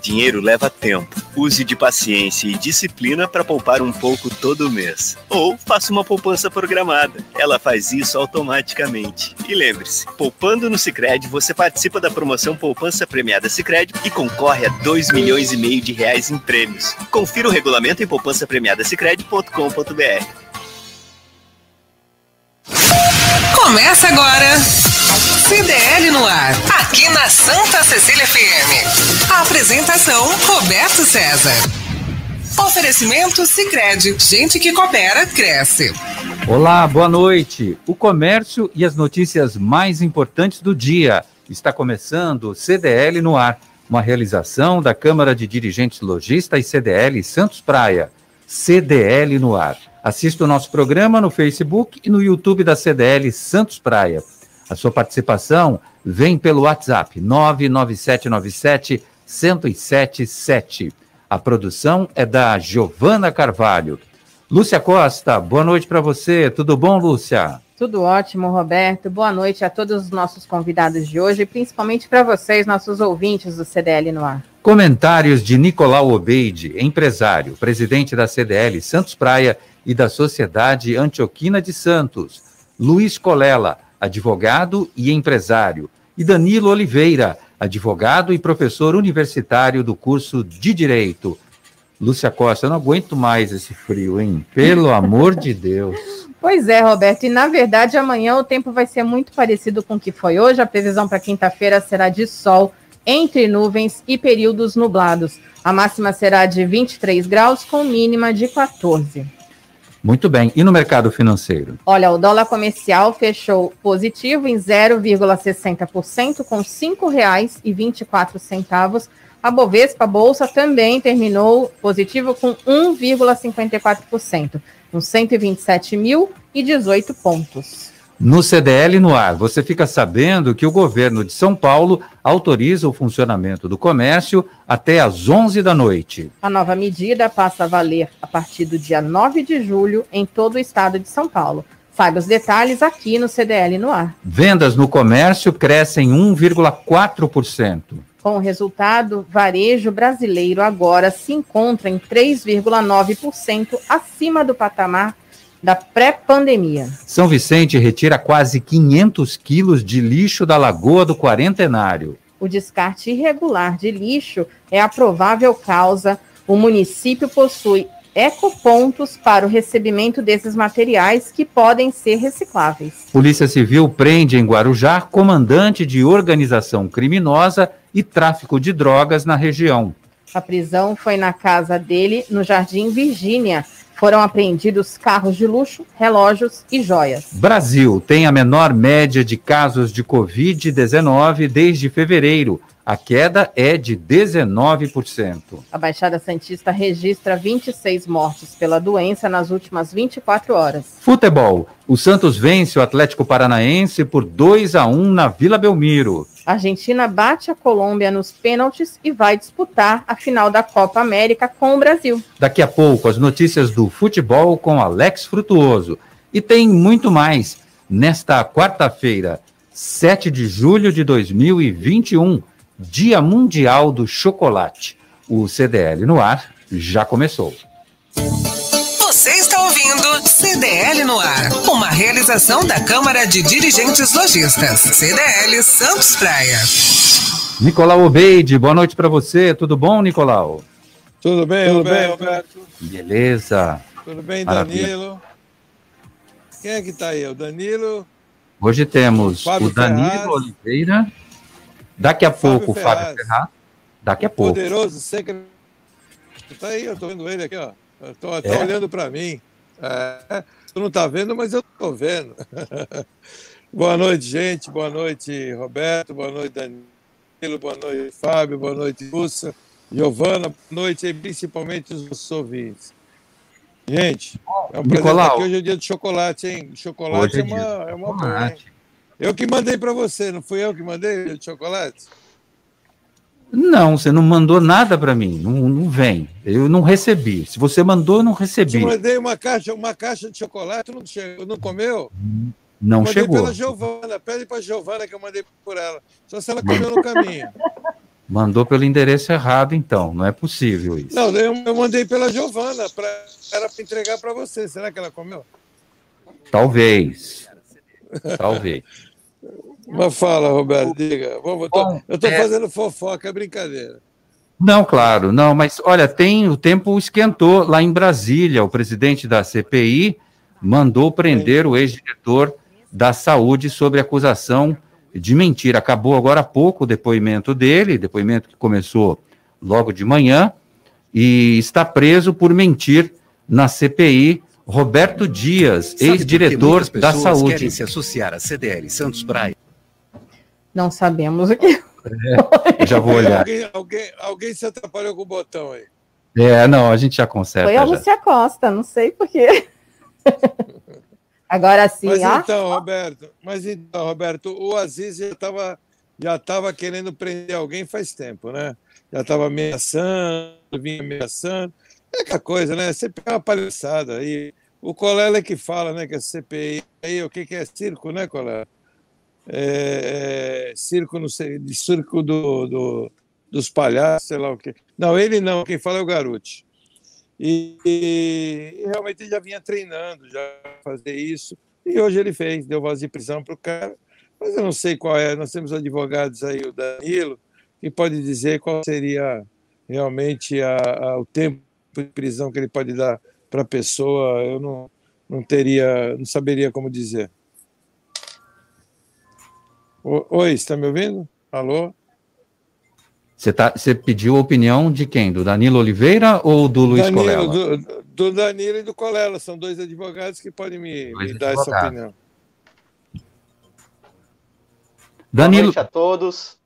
Dinheiro leva tempo. Use de paciência e disciplina para poupar um pouco todo mês. Ou faça uma poupança programada. Ela faz isso automaticamente. E lembre-se, poupando no Sicredi, você participa da promoção Poupança Premiada Sicredi e concorre a 2 milhões e meio de reais em prêmios. Confira o regulamento em poupançapremiadasicredi.com.br. Começa agora CDL no ar, aqui na Santa Cecília FM. A apresentação Roberto César. Oferecimento Sicredi, gente que coopera cresce. Olá, boa noite. O comércio e as notícias mais importantes do dia. Está começando o CDL no ar, uma realização da Câmara de Dirigentes Logista e CDL Santos Praia. CDL no ar. Assista o nosso programa no Facebook e no YouTube da CDL Santos Praia. A sua participação vem pelo WhatsApp 99797 1077. A produção é da Giovana Carvalho. Lúcia Costa, boa noite para você. Tudo bom, Lúcia? Tudo ótimo, Roberto. Boa noite a todos os nossos convidados de hoje, e principalmente para vocês, nossos ouvintes do CDL no ar. Comentários de Nicolau Obeide, empresário, presidente da CDL Santos Praia e da Sociedade Antioquina de Santos. Luiz Colela, advogado e empresário, e Danilo Oliveira, advogado e professor universitário do curso de Direito. Lúcia Costa, eu não aguento mais esse frio, hein? Pelo amor de Deus. Pois é, Roberto, e na verdade amanhã o tempo vai ser muito parecido com o que foi hoje. A previsão para quinta-feira será de sol entre nuvens e períodos nublados. A máxima será de 23 graus, com mínima de 14. Muito bem. E no mercado financeiro? Olha, o dólar comercial fechou positivo em 0,60%, com R$ 5,24. A Bovespa, a Bolsa, também terminou positivo com 1,54%, com 127.018 pontos. No CDL no ar, você fica sabendo que o governo de São Paulo autoriza o funcionamento do comércio até às 11 da noite. A nova medida passa a valer a partir do dia 9 de julho em todo o estado de São Paulo. Saiba os detalhes aqui no CDL no ar. Vendas no comércio crescem 1,4%. Com o resultado, varejo brasileiro agora se encontra em 3,9% acima do patamar da pré-pandemia. São Vicente retira quase 500 quilos de lixo da Lagoa do Quarentenário. O descarte irregular de lixo é a provável causa. O município possui ecopontos para o recebimento desses materiais que podem ser recicláveis. Polícia Civil prende em Guarujá comandante de organização criminosa e tráfico de drogas na região. A prisão foi na casa dele, no Jardim Virgínia, foram apreendidos carros de luxo, relógios e joias. Brasil tem a menor média de casos de Covid-19 desde fevereiro. A queda é de 19%. A Baixada Santista registra 26 mortes pela doença nas últimas 24 horas. Futebol. O Santos vence o Atlético Paranaense por 2 a 1 na Vila Belmiro. A Argentina bate a Colômbia nos pênaltis e vai disputar a final da Copa América com o Brasil. Daqui a pouco, as notícias do futebol com Alex Frutuoso. E tem muito mais. Nesta quarta-feira, 7 de julho de 2021, Dia Mundial do Chocolate. O CDL no ar já começou. Está ouvindo CDL no ar, uma realização da Câmara de Dirigentes Lojistas, CDL Santos Praia. Nicolau Obeide, boa noite para você. Tudo bom, Nicolau? Tudo bem, Tudo bem, Roberto? Beleza. Tudo bem, Maravilha. Danilo? Quem é que está aí? O Danilo? Hoje temos o, o Danilo Ferraz. Oliveira. Daqui a Fábio pouco o Fábio Ferraz. Daqui a pouco. Poderoso secretário. Está aí, eu estou vendo ele aqui, ó. Estou é? olhando para mim. É, tu não está vendo, mas eu estou vendo. boa noite, gente. Boa noite, Roberto. Boa noite, Danilo. Boa noite, Fábio. Boa noite, Lúcia. Giovana. Boa noite, e principalmente os nossos ouvintes. Gente, é um Nicolau. Hoje é dia de chocolate, hein? Chocolate é, é, uma, é uma boa, Eu que mandei para você, não fui eu que mandei de chocolate? Não, você não mandou nada para mim, não, não vem. Eu não recebi. Se você mandou, eu não recebi. Eu mandei uma caixa, uma caixa de chocolate, não, chegou, não comeu? Não mandei chegou. pela Giovana, pede para Giovana que eu mandei por ela. Só se ela comeu no caminho. Mandou pelo endereço errado, então. Não é possível isso. Não, eu, eu mandei pela Giovana. Pra, era para entregar para você. Será que ela comeu? Talvez. Talvez. Mas fala, Roberto, diga. Bom, eu estou é... fazendo fofoca, é brincadeira. Não, claro, não, mas olha, tem o tempo esquentou lá em Brasília. O presidente da CPI mandou prender o ex-diretor da saúde sobre acusação de mentira. Acabou agora há pouco o depoimento dele, depoimento que começou logo de manhã, e está preso por mentir na CPI. Roberto Dias, ex-diretor da saúde. querem se associar à CDL Santos Praia? Não sabemos o que. É, já vou olhar. Alguém, alguém, alguém, se atrapalhou com o botão aí. É, não, a gente já conserta. Foi a Lúcia Costa, não sei porquê. Agora sim, mas ó. então, Roberto, mas então, Roberto, o Aziz já estava já tava querendo prender alguém faz tempo, né? Já estava ameaçando, vinha ameaçando. É aquela coisa, né? Sempre é uma palhaçada. aí. o Colela é que fala, né? Que a CPI aí, o que, que é circo, né, Colela? É, é, circo, sei, de circo do, do, dos palhaços, sei lá o quê. Não, ele não, quem fala é o Garuti. E, e, realmente ele já vinha treinando, já fazer isso. E hoje ele fez, deu voz de prisão para o cara. Mas eu não sei qual é. Nós temos advogados aí, o Danilo, que pode dizer qual seria realmente a, a, o tempo de prisão que ele pode dar para a pessoa. Eu não, não teria, não saberia como dizer. Oi, está me ouvindo? Alô? Você, tá, você pediu a opinião de quem? Do Danilo Oliveira ou do Luiz Danilo, Colela? Do, do, Danilo e do Colela. São dois advogados que podem me, me dar essa opinião. Danilo... Boa noite a todos.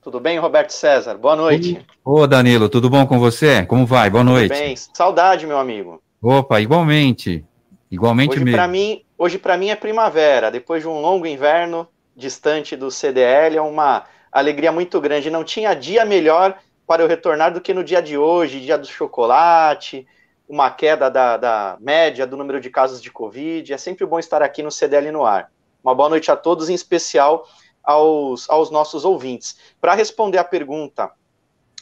Tudo bem, Roberto César? Boa noite. Ô, Danilo, tudo bom com você? Como vai? Boa noite. Tudo bem. Saudade, meu amigo. Opa, igualmente. Igualmente hoje mesmo. mim, hoje, para mim, é primavera. Depois de um longo inverno distante do CDL, é uma alegria muito grande. Não tinha dia melhor para eu retornar do que no dia de hoje, dia do chocolate, uma queda da, da média do número de casos de Covid. É sempre bom estar aqui no CDL no ar. Uma boa noite a todos, em especial aos, aos nossos ouvintes. Para responder a pergunta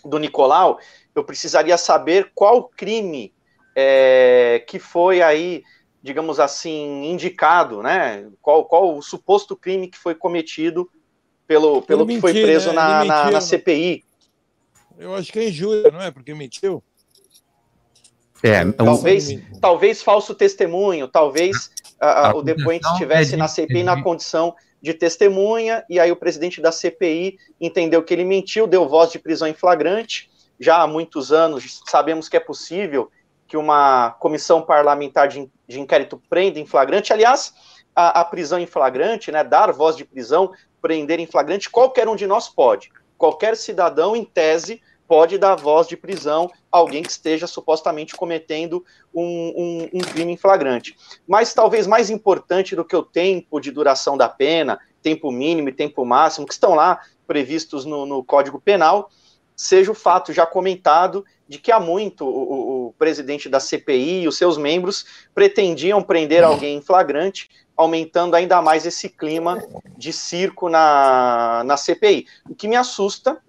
do Nicolau, eu precisaria saber qual crime é, que foi aí, digamos assim, indicado, né? Qual, qual o suposto crime que foi cometido pelo, pelo que foi preso né? na, na, na, CPI. Eu acho que é injúria, não é? Porque mentiu. É, então, talvez, talvez falso testemunho, talvez a, a, o depoente estivesse é na CPI na condição de testemunha, e aí o presidente da CPI entendeu que ele mentiu, deu voz de prisão em flagrante. Já há muitos anos sabemos que é possível que uma comissão parlamentar de, de inquérito prenda em flagrante. Aliás, a, a, prisão em flagrante, né, dar voz de prisão, prender em flagrante, qualquer um de nós pode. Qualquer cidadão, em tese, pode dar voz de prisão a alguém que esteja supostamente cometendo um, um, um, crime em flagrante. Mas talvez mais importante do que o tempo de duração da pena, tempo mínimo e tempo máximo, que estão lá previstos no, no Código Penal, seja o fato já comentado de que há muito o, o, presidente da CPI e os seus membros pretendiam prender alguém em flagrante, aumentando ainda mais esse clima de circo na, na CPI. O que me assusta,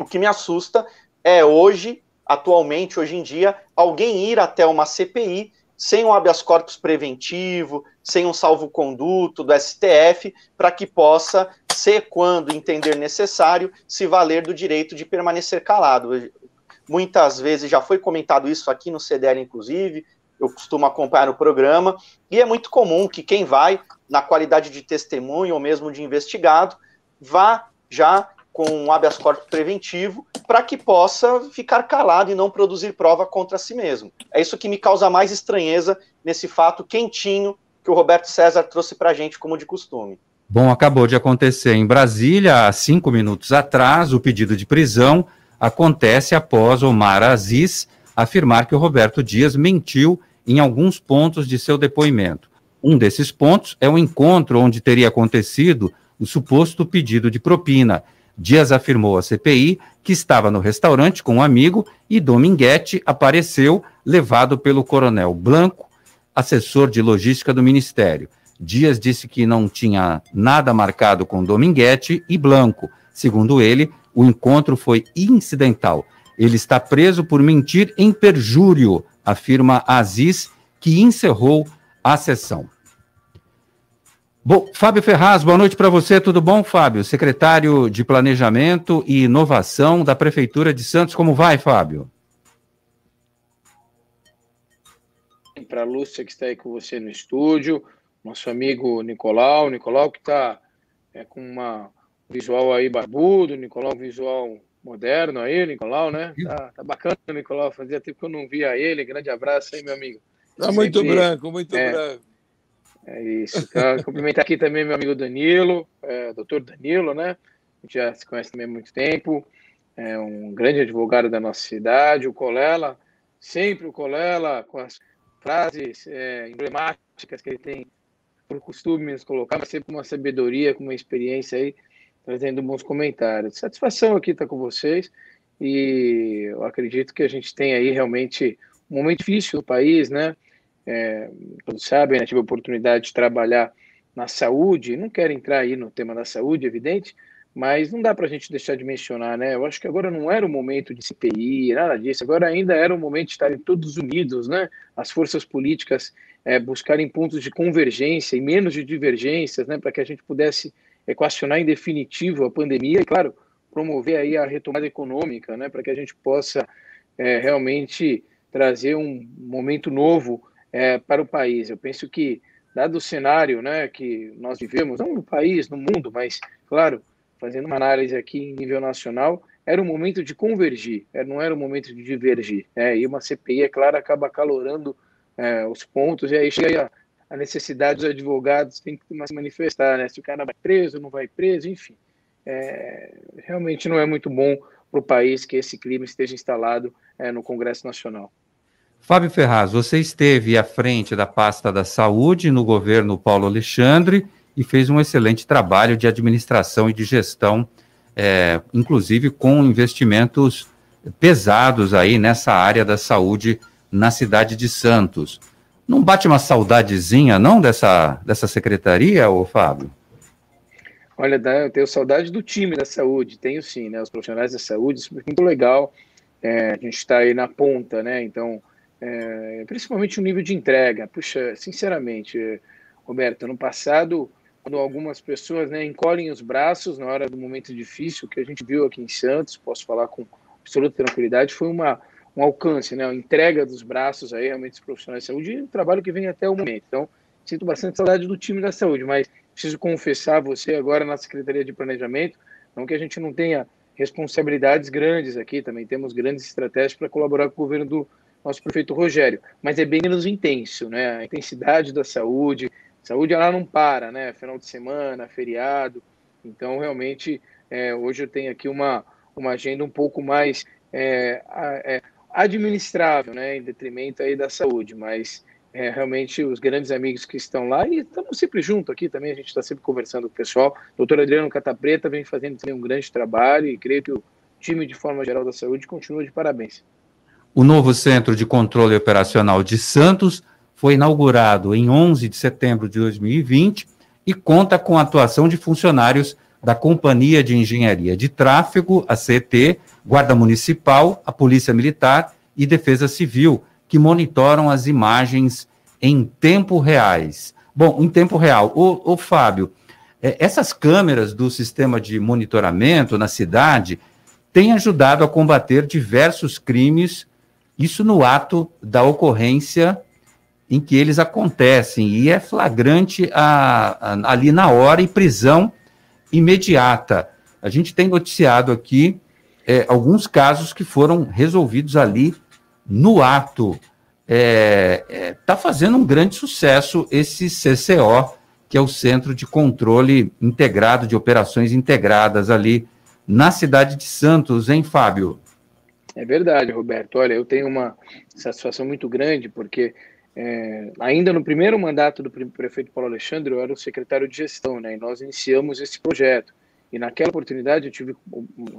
o que me assusta é hoje, atualmente, hoje em dia, alguém ir até uma CPI sem um habeas corpus preventivo, sem um salvo-conduto do STF, para que possa ser, quando entender necessário, se valer do direito de permanecer calado. Muitas vezes já foi comentado isso aqui no CDL, inclusive, eu costumo acompanhar o programa, e é muito comum que quem vai, na qualidade de testemunho ou mesmo de investigado, vá já com um habeas corpus preventivo para que possa ficar calado e não produzir prova contra si mesmo. É isso que me causa mais estranheza nesse fato quentinho que o Roberto César trouxe para a gente, como de costume. Bom, acabou de acontecer em Brasília, há cinco minutos atrás, o pedido de prisão acontece após Omar Aziz afirmar que o Roberto Dias mentiu em alguns pontos de seu depoimento. Um desses pontos é o encontro onde teria acontecido o suposto pedido de propina Dias afirmou à CPI que estava no restaurante com um amigo e Dominguete apareceu levado pelo coronel Blanco, assessor de logística do ministério. Dias disse que não tinha nada marcado com Dominguete e Blanco. Segundo ele, O encontro foi incidental. Ele está preso por mentir em perjúrio, afirma Aziz, que encerrou a sessão. Bom, Fábio Ferraz, boa noite para você, tudo bom, Fábio? Secretário de Planejamento e Inovação da Prefeitura de Santos, como vai, Fábio? Para a Lúcia, que está aí com você no estúdio, nosso amigo Nicolau, Nicolau que está é, com uma visual aí barbudo, Nicolau visual moderno aí, Nicolau, né? Tá, tá bacana, Nicolau, fazia tempo que eu não via ele, grande abraço aí, meu amigo. Tá muito branco, muito é, branco. É isso. Então, cumprimentar aqui também meu amigo Danilo, é, doutor Danilo, né? A gente já se conhece também há muito tempo. É um grande advogado da nossa cidade, o Colela, sempre o Colela, com as frases é, emblemáticas que ele tem por costume nos colocar, mas sempre com uma sabedoria, com uma experiência aí, trazendo bons comentários. Satisfação aqui estar com vocês e eu acredito que a gente tem aí realmente um momento difícil no país, né? É, todos sabem, né, tive a oportunidade de trabalhar na saúde, não quero entrar aí no tema da saúde, evidente, mas não dá para a gente deixar de mencionar, né? Eu acho que agora não era o momento de CPI, nada disso, agora ainda era o momento de estarem todos unidos, né? As forças políticas é, buscarem pontos de convergência e menos de divergências, né? Para que a gente pudesse equacionar em definitivo a pandemia e, claro, promover aí a retomada econômica, né? Para que a gente possa é, realmente trazer um momento novo é, para o país. Eu penso que, dado o cenário né, que nós vivemos, não no país, no mundo, mas, claro, fazendo uma análise aqui em nível nacional, era o momento de convergir, é, não era o momento de divergir. É, e uma CPI, é claro, acaba acalorando é, os pontos, e aí chega a, a necessidade dos advogados tem que se manifestar, né? Se o cara vai preso, não vai preso, enfim. É, realmente não é muito bom para o país que esse clima esteja instalado é, no Congresso Nacional. Fábio Ferraz, você esteve à frente da pasta da saúde no governo Paulo Alexandre e fez um excelente trabalho de administração e de gestão, é, inclusive com investimentos pesados aí nessa área da saúde na cidade de Santos. Não bate uma saudadezinha, não, dessa, dessa secretaria, ô Fábio? Olha, eu tenho saudade do time da saúde, tenho sim, né? Os profissionais da saúde, isso é muito legal. É, a gente está aí na ponta, né? Então, é, principalmente o nível de entrega. Puxa, sinceramente, Roberto, no passado, quando algumas pessoas né, encolhem os braços na hora do momento difícil que a gente viu aqui em Santos, posso falar com absoluta tranquilidade, foi uma, um alcance, né, uma entrega dos braços aí realmente dos profissionais de saúde e um trabalho que vem até o momento. Então, sinto bastante saudade do time da saúde, mas preciso confessar a você agora na Secretaria de Planejamento, não que a gente não tenha responsabilidades grandes aqui, também temos grandes estratégias para colaborar com o governo do, nosso prefeito Rogério, mas é bem menos intenso, né? A intensidade da saúde, saúde ela não para, né? Final de semana, feriado, então realmente é, hoje eu tenho aqui uma, uma agenda um pouco mais é, é, administrável, né? Em detrimento aí da saúde, mas é, realmente os grandes amigos que estão lá e estamos sempre junto aqui também, a gente está sempre conversando com o pessoal. Doutor Adriano Catapreta vem fazendo também um grande trabalho e creio que o time de forma geral da saúde continua de parabéns. O novo Centro de Controle Operacional de Santos foi inaugurado em 11 de setembro de 2020 e conta com a atuação de funcionários da Companhia de Engenharia de Tráfego, a CET, Guarda Municipal, a Polícia Militar e Defesa Civil, que monitoram as imagens em tempo reais. Bom, em tempo real. O, o Fábio, é, essas câmeras do sistema de monitoramento na cidade têm ajudado a combater diversos crimes isso no ato da ocorrência em que eles acontecem, e é flagrante a, a, ali na hora e prisão imediata. A gente tem noticiado aqui é, alguns casos que foram resolvidos ali no ato. Está é, é, tá fazendo um grande sucesso esse CCO, que é o Centro de Controle Integrado de Operações Integradas ali na cidade de Santos, hein, Fábio? É verdade, Roberto. Olha, eu tenho uma satisfação muito grande, porque é, ainda no primeiro mandato do prefeito Paulo Alexandre, eu era o secretário de gestão, né? E nós iniciamos esse projeto. E naquela oportunidade eu tive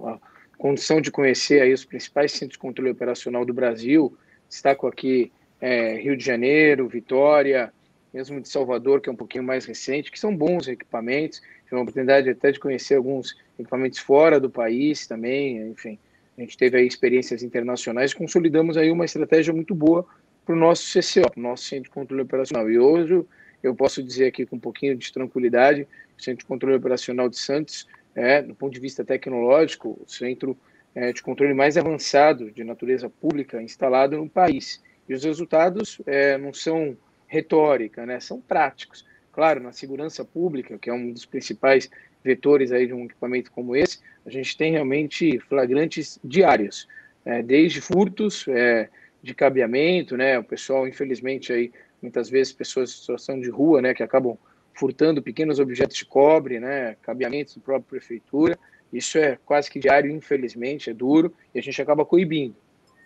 a condição de conhecer aí os principais centros de controle operacional do Brasil. Destaco aqui é, Rio de Janeiro, Vitória, mesmo de Salvador, que é um pouquinho mais recente, que são bons equipamentos. tive a oportunidade até de conhecer alguns equipamentos fora do país também, enfim. A gente teve aí experiências internacionais, consolidamos aí uma estratégia muito boa para o nosso CCO, nosso Centro de Controle Operacional. E hoje eu posso dizer aqui com um pouquinho de tranquilidade, o Centro de Controle Operacional de Santos é, do ponto de vista tecnológico, o centro é, de controle mais avançado de natureza pública instalado no país. E os resultados é, não são retórica, né, são práticos. Claro, na segurança pública, que é um dos principais vetores aí de um equipamento como esse, a gente tem realmente flagrantes diários, é, desde furtos é, de cabeamento, né, o pessoal, infelizmente, aí, muitas vezes, pessoas em situação de rua, né, que acabam furtando pequenos objetos de cobre, né, cabeamentos da própria prefeitura. Isso é quase que diário, infelizmente, é duro, e a gente acaba coibindo.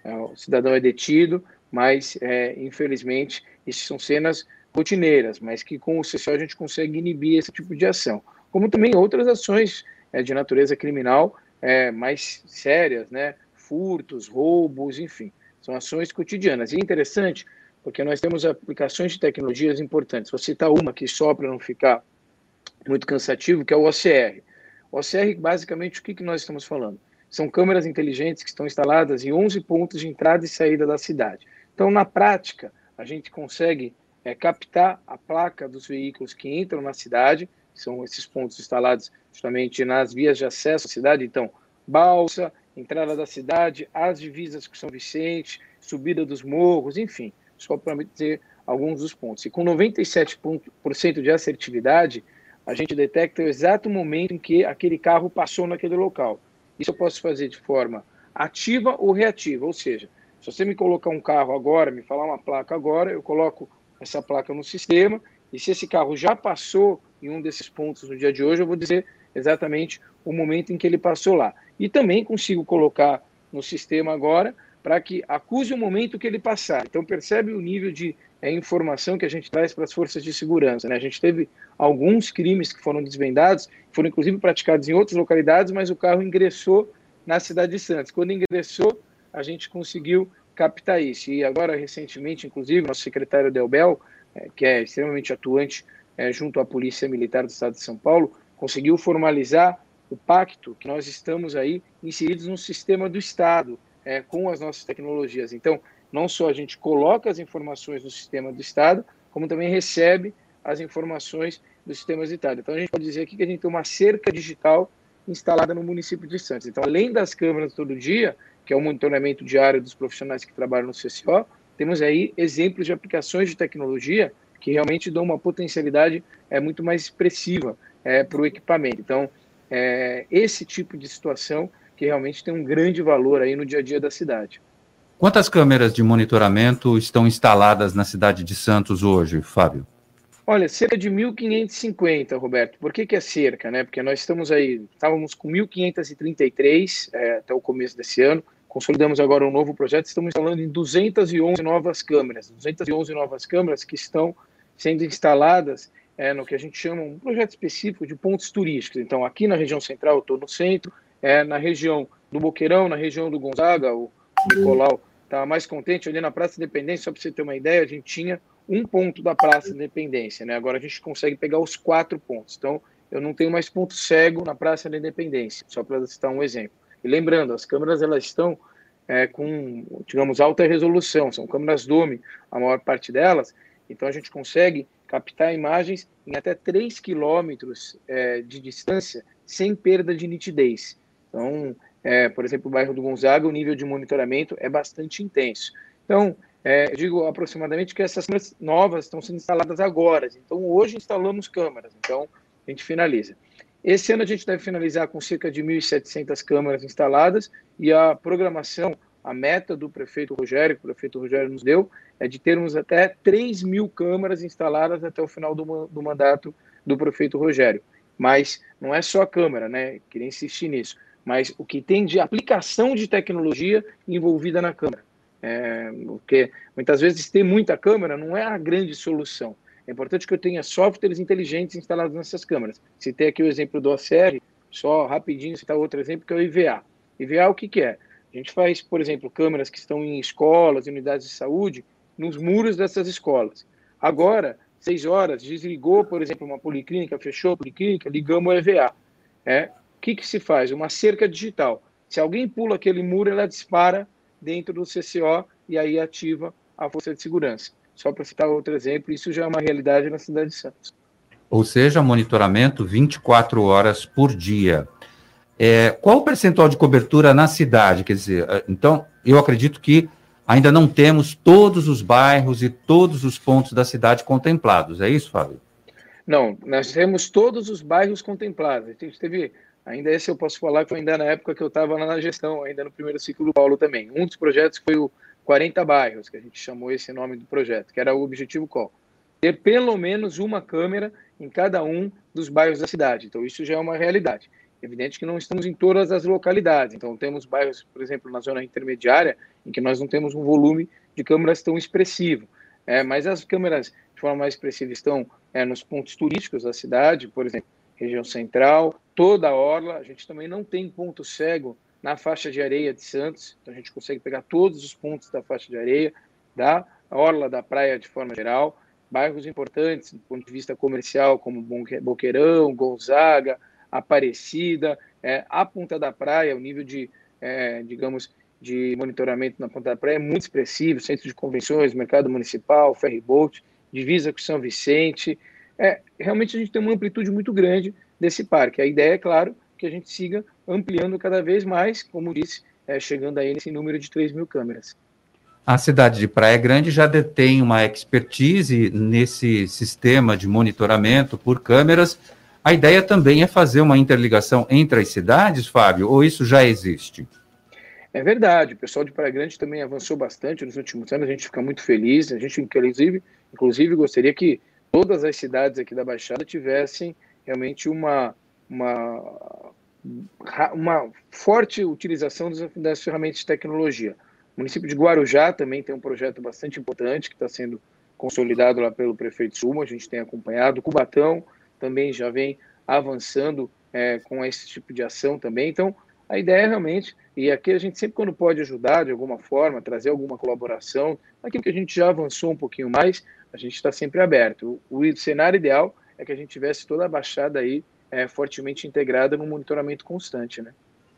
É, o cidadão é detido, mas, é, infelizmente, isso são cenas rotineiras, mas que com o CCO a gente consegue inibir esse tipo de ação. Como também outras ações é, de natureza criminal é, mais sérias, né? furtos, roubos, enfim. São ações cotidianas. E é interessante porque nós temos aplicações de tecnologias importantes. Vou citar uma aqui só para não ficar muito cansativo, que é o OCR. O OCR, basicamente, o que, que nós estamos falando? São câmeras inteligentes que estão instaladas em 11 pontos de entrada e saída da cidade. Então, na prática, a gente consegue é, captar a placa dos veículos que entram na cidade, são esses pontos instalados justamente nas vias de acesso à cidade. Então, balsa, entrada da cidade, as divisas com São Vicente, subida dos morros, enfim só para dizer alguns dos pontos. E com 97% de assertividade, a gente detecta o exato momento em que aquele carro passou naquele local. Isso eu posso fazer de forma ativa ou reativa, ou seja, se você me colocar um carro agora, me falar uma placa agora, eu coloco essa placa no sistema, e se esse carro já passou em um desses pontos no dia de hoje, eu vou dizer exatamente o momento em que ele passou lá. E também consigo colocar no sistema agora para que acuse o momento que ele passar. Então, percebe o nível de é, informação que a gente traz para as forças de segurança. Né? A gente teve alguns crimes que foram desvendados, foram inclusive praticados em outras localidades, mas o carro ingressou na cidade de Santos. Quando ingressou, a gente conseguiu captar isso. E agora, recentemente, inclusive, nosso secretário Delbel, é, que é extremamente atuante é, junto à Polícia Militar do Estado de São Paulo, conseguiu formalizar o pacto que nós estamos aí inseridos no sistema do Estado, é, com as nossas tecnologias. Então, não só a gente coloca as informações no sistema do Estado, como também recebe as informações do sistema do Estado. Então, a gente pode dizer aqui que a gente tem uma cerca digital instalada no município de Santos. Então, além das câmeras todo dia, que é o monitoramento diário dos profissionais que trabalham no CCO, temos aí exemplos de aplicações de tecnologia que realmente dão uma potencialidade é, muito mais expressiva é, para o equipamento. Então, é, esse tipo de situação que realmente tem um grande valor aí no dia a dia da cidade. Quantas câmeras de monitoramento estão instaladas na cidade de Santos hoje, Fábio? Olha, cerca de 1.550, Roberto. Por que, que é cerca? Né? Porque nós estamos aí, estávamos com 1.533 é, até o começo desse ano, consolidamos agora um novo projeto, estamos instalando em 211 novas câmeras, 211 novas câmeras que estão sendo instaladas é, no que a gente chama um projeto específico de pontos turísticos. Então, aqui na região central, eu estou no centro, é, na região do Boqueirão, na região do Gonzaga, o Nicolau está mais contente ali na Praça Independência, só para você ter uma ideia, a gente tinha um ponto da Praça Independência, né? Agora a gente consegue pegar os quatro pontos. Então, eu não tenho mais ponto cego na Praça da Independência, só para citar um exemplo. E lembrando, as câmeras elas estão é, com, digamos, alta resolução, são câmeras Dome, a maior parte delas, então a gente consegue captar imagens em até 3 quilômetros é, de distância sem perda de nitidez. Então, é, por exemplo, o bairro do Gonzaga, o nível de monitoramento é bastante intenso. Então, é, eu digo aproximadamente que essas câmeras novas estão sendo instaladas agora. Então, hoje instalamos câmeras. Então, a gente finaliza. Esse ano a gente deve finalizar com cerca de 1.700 câmeras instaladas e a programação, a meta do prefeito Rogério, que o prefeito Rogério nos deu, é de termos até 3 mil câmeras instaladas até o final do, do mandato do prefeito Rogério. Mas não é só a câmera, né? Queria insistir nisso mas o que tem de aplicação de tecnologia envolvida na câmera. É, porque muitas vezes ter muita câmera não é a grande solução. É importante que eu tenha softwares inteligentes instalados nessas câmeras. Citei aqui o exemplo do OCR, só rapidinho citar outro exemplo, que é o IVA. IVA o que, que é? A gente faz, por exemplo, câmeras que estão em escolas, unidades de saúde, nos muros dessas escolas. Agora, seis horas, desligou, por exemplo, uma policlínica, fechou a policlínica, ligamos o EVA. É, o que, que se faz? Uma cerca digital. Se alguém pula aquele muro, ela dispara dentro do CCO e aí ativa a força de segurança. Só para citar outro exemplo, isso já é uma realidade na cidade de Santos. Ou seja, monitoramento 24 horas por dia. É, qual o percentual de cobertura na cidade? Quer dizer, é, então, eu acredito que ainda não temos todos os bairros e todos os pontos da cidade contemplados. É isso, Fábio? Não, nós temos todos os bairros contemplados. A gente teve, ainda esse eu posso falar que foi ainda na época que eu estava na gestão, ainda no primeiro ciclo do Paulo também. Um dos projetos foi o 40 bairros, que a gente chamou esse nome do projeto, que era o objetivo qual? Ter pelo menos uma câmera em cada um dos bairros da cidade. Então, isso já é uma realidade. Evidente que não estamos em todas as localidades. Então, temos bairros, por exemplo, na zona intermediária, em que nós não temos um volume de câmeras tão expressivo. É, mas as câmeras, de forma mais expressiva, estão é, nos pontos turísticos da cidade, por exemplo, região central, toda a orla. A gente também não tem ponto cego na faixa de areia de Santos, então a gente consegue pegar todos os pontos da faixa de areia, da orla da praia de forma geral, bairros importantes do ponto de vista comercial, como Boqueirão, Gonzaga, Aparecida, é, a Ponta da Praia, o nível de, é, digamos, de monitoramento na Ponta da Praia é muito expressivo, centro de convenções, mercado municipal, ferryboat, divisa com São Vicente, é, realmente a gente tem uma amplitude muito grande desse parque. A ideia é, claro, que a gente siga ampliando cada vez mais, como disse, é, chegando aí nesse número de 3 mil câmeras. A cidade de Praia Grande já detém uma expertise nesse sistema de monitoramento por câmeras. A ideia também é fazer uma interligação entre as cidades, Fábio, ou isso já existe? É verdade, o pessoal de Praia Grande também avançou bastante nos últimos anos, a gente fica muito feliz, a gente inclusive, inclusive gostaria que todas as cidades aqui da Baixada tivessem realmente uma, uma, uma forte utilização das ferramentas de tecnologia. O município de Guarujá também tem um projeto bastante importante que está sendo consolidado lá pelo prefeito Suma, a gente tem acompanhado. Cubatão também já vem avançando é, com esse tipo de ação também. Então, a ideia é realmente, e aqui a gente sempre, quando pode ajudar de alguma forma, trazer alguma colaboração, aquilo que a gente já avançou um pouquinho mais, a gente está sempre aberto. O, o, cenário ideal é que a gente tivesse toda a baixada aí é, fortemente integrada no monitoramento constante, né?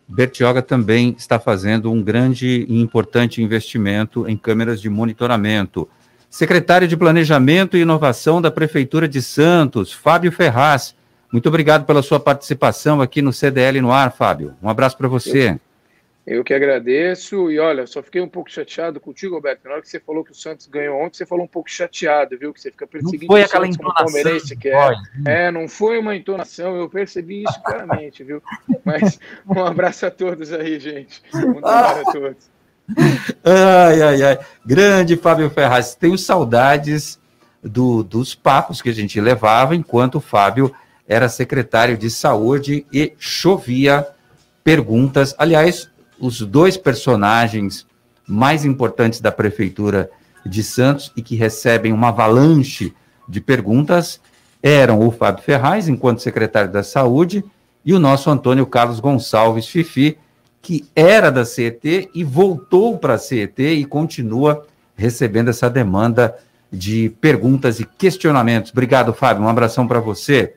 Bertioga também está fazendo um grande e importante investimento em câmeras de monitoramento. Secretário de Planejamento e Inovação da Prefeitura de Santos, Fábio Ferraz. Muito obrigado pela sua participação aqui no CDL no ar, Fábio. Um abraço para você. Eu que agradeço. E olha, só fiquei um pouco chateado contigo, Roberto. Na hora que você falou que o Santos ganhou ontem, você falou um pouco chateado, viu? Que você fica perseguindo não foi aquela Santos entonação, palmeirense que é. É, não foi uma entonação, eu percebi isso claramente, viu? Mas um abraço a todos aí, gente. Um abraço a todos. Ai, ai, ai. Grande Fábio Ferraz. Tenho saudades do, dos papos que a gente levava enquanto o Fábio era secretário de saúde e chovia perguntas. Aliás, os dois personagens mais importantes da prefeitura de Santos e que recebem uma avalanche de perguntas eram o Fábio Ferraz, enquanto secretário da Saúde, e o nosso Antônio Carlos Gonçalves Fifi, que era da CET e voltou para a CET e continua recebendo essa demanda de perguntas e questionamentos. Obrigado, Fábio. Um abração para você.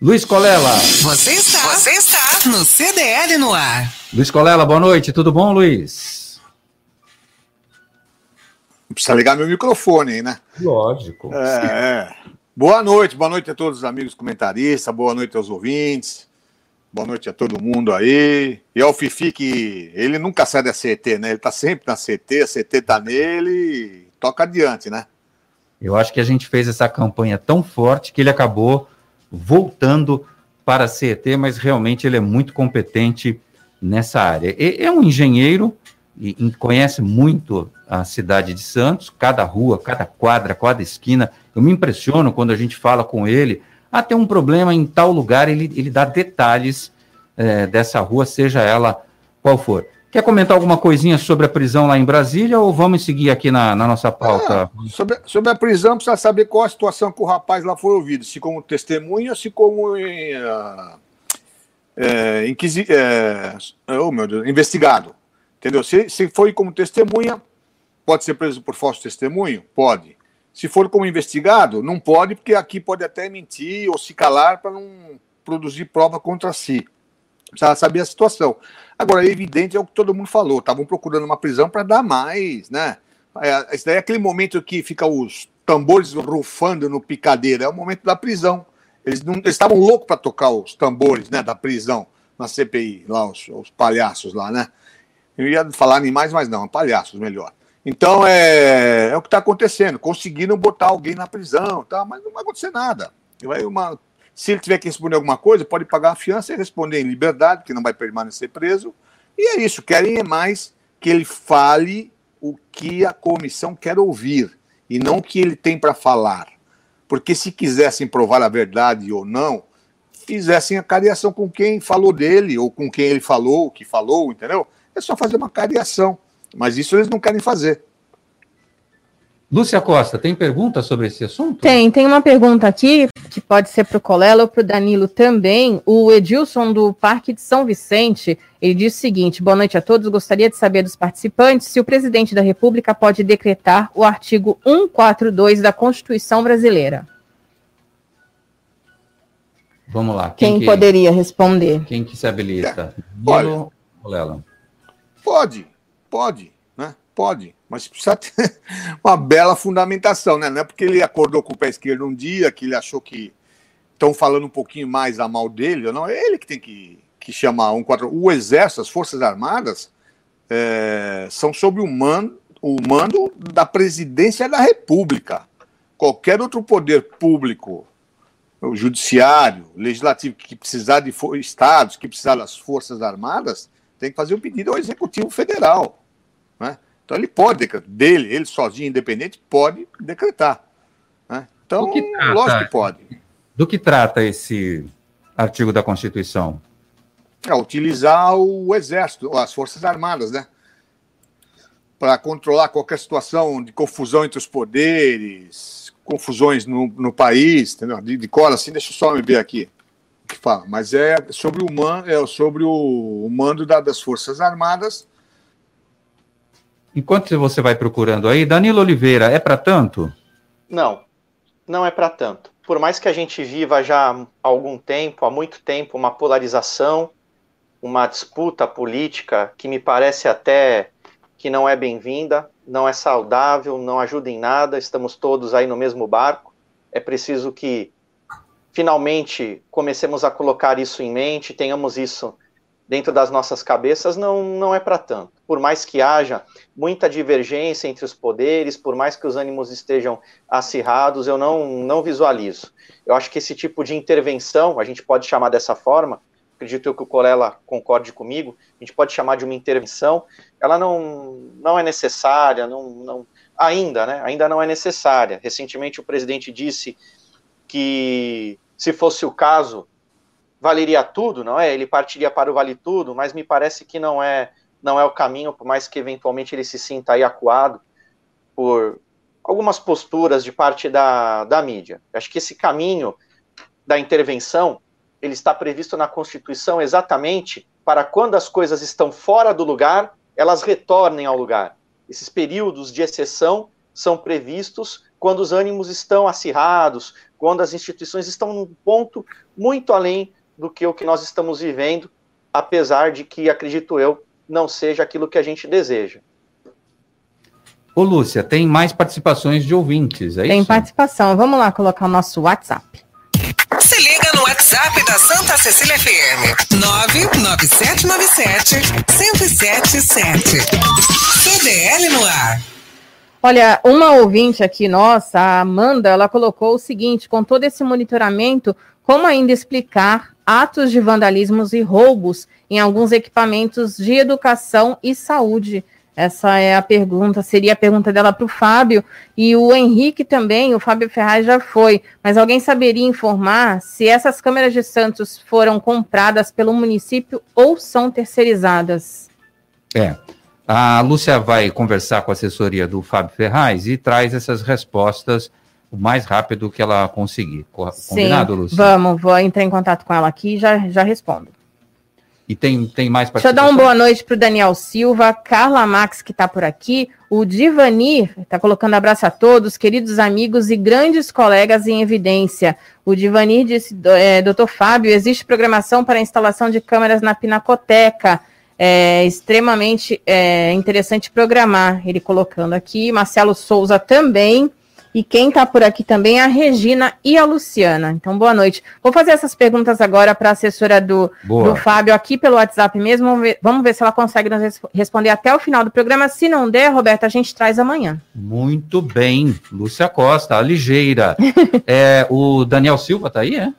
Luiz Colela. Você está, você está no CDL no ar. Luiz Colela, boa noite. Tudo bom, Luiz? Precisa ligar meu microfone aí, né? Lógico. É, é. Boa noite, boa noite a todos os amigos comentaristas, boa noite aos ouvintes, boa noite a todo mundo aí. E ao Fifi, que ele nunca sai da CT, né? Ele tá sempre na CT, a CT tá nele e toca adiante, né? Eu acho que a gente fez essa campanha tão forte que ele acabou voltando para a CET, mas realmente ele é muito competente nessa área. é um engenheiro e, e conhece muito a cidade de Santos, cada rua, cada quadra, cada esquina. Eu me impressiono quando a gente fala com ele. Ah, tem um problema em tal lugar, ele, ele dá detalhes é, dessa rua, seja ela qual for. Quer comentar alguma coisinha sobre a prisão lá em Brasília ou vamos seguir aqui na, na nossa pauta? Ah, sobre, sobre, a prisão, precisa saber qual a situação que o rapaz lá foi ouvido, se como testemunha ou se como em, uh, é, inquisi, é, oh, meu Deus, investigado. Entendeu? Se, se foi como testemunha, pode ser preso por falso testemunho? Pode. Se for como investigado, não pode, porque aqui pode até mentir ou se calar para não produzir prova contra si. Precisa saber a situação. Agora, é evidente, é o que todo mundo falou, estavam procurando uma prisão para dar mais, né? É, esse daí é aquele momento que fica os tambores rufando no picadeiro, é o momento da prisão. Eles estavam loucos para tocar os tambores, né, da prisão na CPI, lá os, os palhaços lá, né? Eu ia falar animais, mas não, palhaços melhor. Então é, é o que está acontecendo. Conseguiram botar alguém na prisão, tá? mas não vai acontecer nada. Vai uma, se ele tiver que responder alguma coisa, pode pagar a fiança e responder em liberdade, que não vai permanecer preso. E é isso. Querem é mais que ele fale o que a comissão quer ouvir e não o que ele tem para falar. Porque se quisessem provar a verdade ou não, fizessem a cariação com quem falou dele ou com quem ele falou, o que falou, entendeu? É só fazer uma cariação. Mas isso eles não querem fazer. Lúcia Costa, tem pergunta sobre esse assunto? Tem, tem uma pergunta aqui, que pode ser para o Colela ou para o Danilo também. O Edilson, do Parque de São Vicente, ele diz o seguinte: boa noite a todos. Gostaria de saber dos participantes se o presidente da República pode decretar o artigo 142 da Constituição Brasileira. Vamos lá. Quem, quem que, poderia responder? Quem que se habilita? Olha, Colela. Pode, pode, né? Pode, mas precisa ter uma bela fundamentação, né? Não é porque ele acordou com o pé esquerdo um dia que ele achou que estão falando um pouquinho mais a mal dele, não, é ele que tem que, que chamar um quatro. O Exército, as Forças Armadas, é, são sob o mando, o mando da presidência da República. Qualquer outro poder público, o judiciário, legislativo, que precisar de estados, que precisar das Forças Armadas, tem que fazer um pedido ao Executivo Federal. Né? Então ele pode decretar, dele, ele sozinho, independente, pode decretar. Né? Então, trata, lógico que pode. Do que trata esse artigo da Constituição? É utilizar o Exército, as Forças Armadas, né? Para controlar qualquer situação de confusão entre os poderes, confusões no, no país, entendeu? De, de cola, assim, deixa eu só me ver aqui que fala, mas é sobre o, man, é sobre o, o mando da, das Forças Armadas Enquanto você vai procurando aí, Danilo Oliveira, é para tanto? Não, não é para tanto. Por mais que a gente viva já há algum tempo, há muito tempo, uma polarização, uma disputa política que me parece até que não é bem-vinda, não é saudável, não ajuda em nada, estamos todos aí no mesmo barco. É preciso que finalmente comecemos a colocar isso em mente, tenhamos isso dentro das nossas cabeças, não, não é para tanto. Por mais que haja muita divergência entre os poderes, por mais que os ânimos estejam acirrados, eu não, não visualizo. Eu acho que esse tipo de intervenção, a gente pode chamar dessa forma, acredito que o Colela concorde comigo, a gente pode chamar de uma intervenção, ela não, não é necessária, não, não, ainda, né? Ainda não é necessária. Recentemente o presidente disse que, se fosse o caso, valeria tudo, não é? Ele partiria para o vale tudo, mas me parece que não é não é o caminho, por mais que eventualmente ele se sinta aí acuado por algumas posturas de parte da, da mídia. Acho que esse caminho da intervenção, ele está previsto na Constituição exatamente para quando as coisas estão fora do lugar, elas retornem ao lugar. Esses períodos de exceção são previstos quando os ânimos estão acirrados, quando as instituições estão num ponto muito além do que o que nós estamos vivendo, apesar de que, acredito eu, não seja aquilo que a gente deseja. Ô, Lúcia, tem mais participações de ouvintes, é tem isso? Tem participação. Vamos lá colocar o nosso WhatsApp. Se liga no WhatsApp da Santa Cecília FM. 99797-1077. CDL no ar. Olha, uma ouvinte aqui nossa, a Amanda, ela colocou o seguinte: com todo esse monitoramento, como ainda explicar atos de vandalismos e roubos em alguns equipamentos de educação e saúde? Essa é a pergunta, seria a pergunta dela para o Fábio. E o Henrique também, o Fábio Ferraz já foi. Mas alguém saberia informar se essas câmeras de Santos foram compradas pelo município ou são terceirizadas? É. A Lúcia vai conversar com a assessoria do Fábio Ferraz e traz essas respostas o mais rápido que ela conseguir. Combinado, Sim, Lúcia? Vamos, vou entrar em contato com ela aqui e já, já respondo. E tem, tem mais Deixa eu dar uma boa noite para o Daniel Silva, Carla Max, que está por aqui, o Divanir está colocando abraço a todos, queridos amigos e grandes colegas em evidência. O Divanir disse, é, doutor Fábio, existe programação para a instalação de câmeras na Pinacoteca. É extremamente é, interessante programar, ele colocando aqui. Marcelo Souza também. E quem está por aqui também é a Regina e a Luciana. Então, boa noite. Vou fazer essas perguntas agora para a assessora do, do, Fábio aqui pelo WhatsApp mesmo. Vamos ver, vamos ver, se ela consegue nos responder até o final do programa. Se não der, Roberta, a gente traz amanhã. Muito bem. Lúcia Costa, a ligeira. é, o Daniel Silva está aí, é?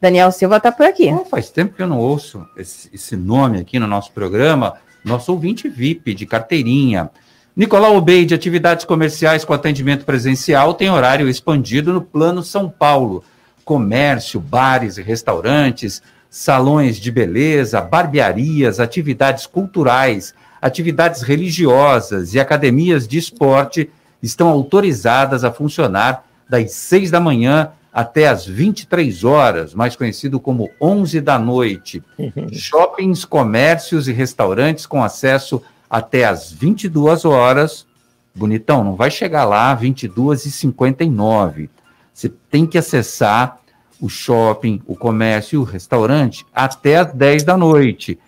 Daniel Silva está por aqui. Oh, faz tempo que eu não ouço esse, esse nome aqui no nosso programa. Nosso ouvinte VIP de carteirinha. Nicolau Obey, atividades comerciais com atendimento presencial, tem horário expandido no Plano São Paulo. Comércio, bares e restaurantes, salões de beleza, barbearias, atividades culturais, atividades religiosas e academias de esporte estão autorizadas a funcionar das 6 da manhã até as 23 horas, mais conhecido como 11 da noite. Uhum. Shoppings, comércios e restaurantes com acesso até as 22 horas. Bonitão, não vai chegar lá 22 e 59. Você tem que acessar o shopping, o comércio o restaurante até as 10 da noite.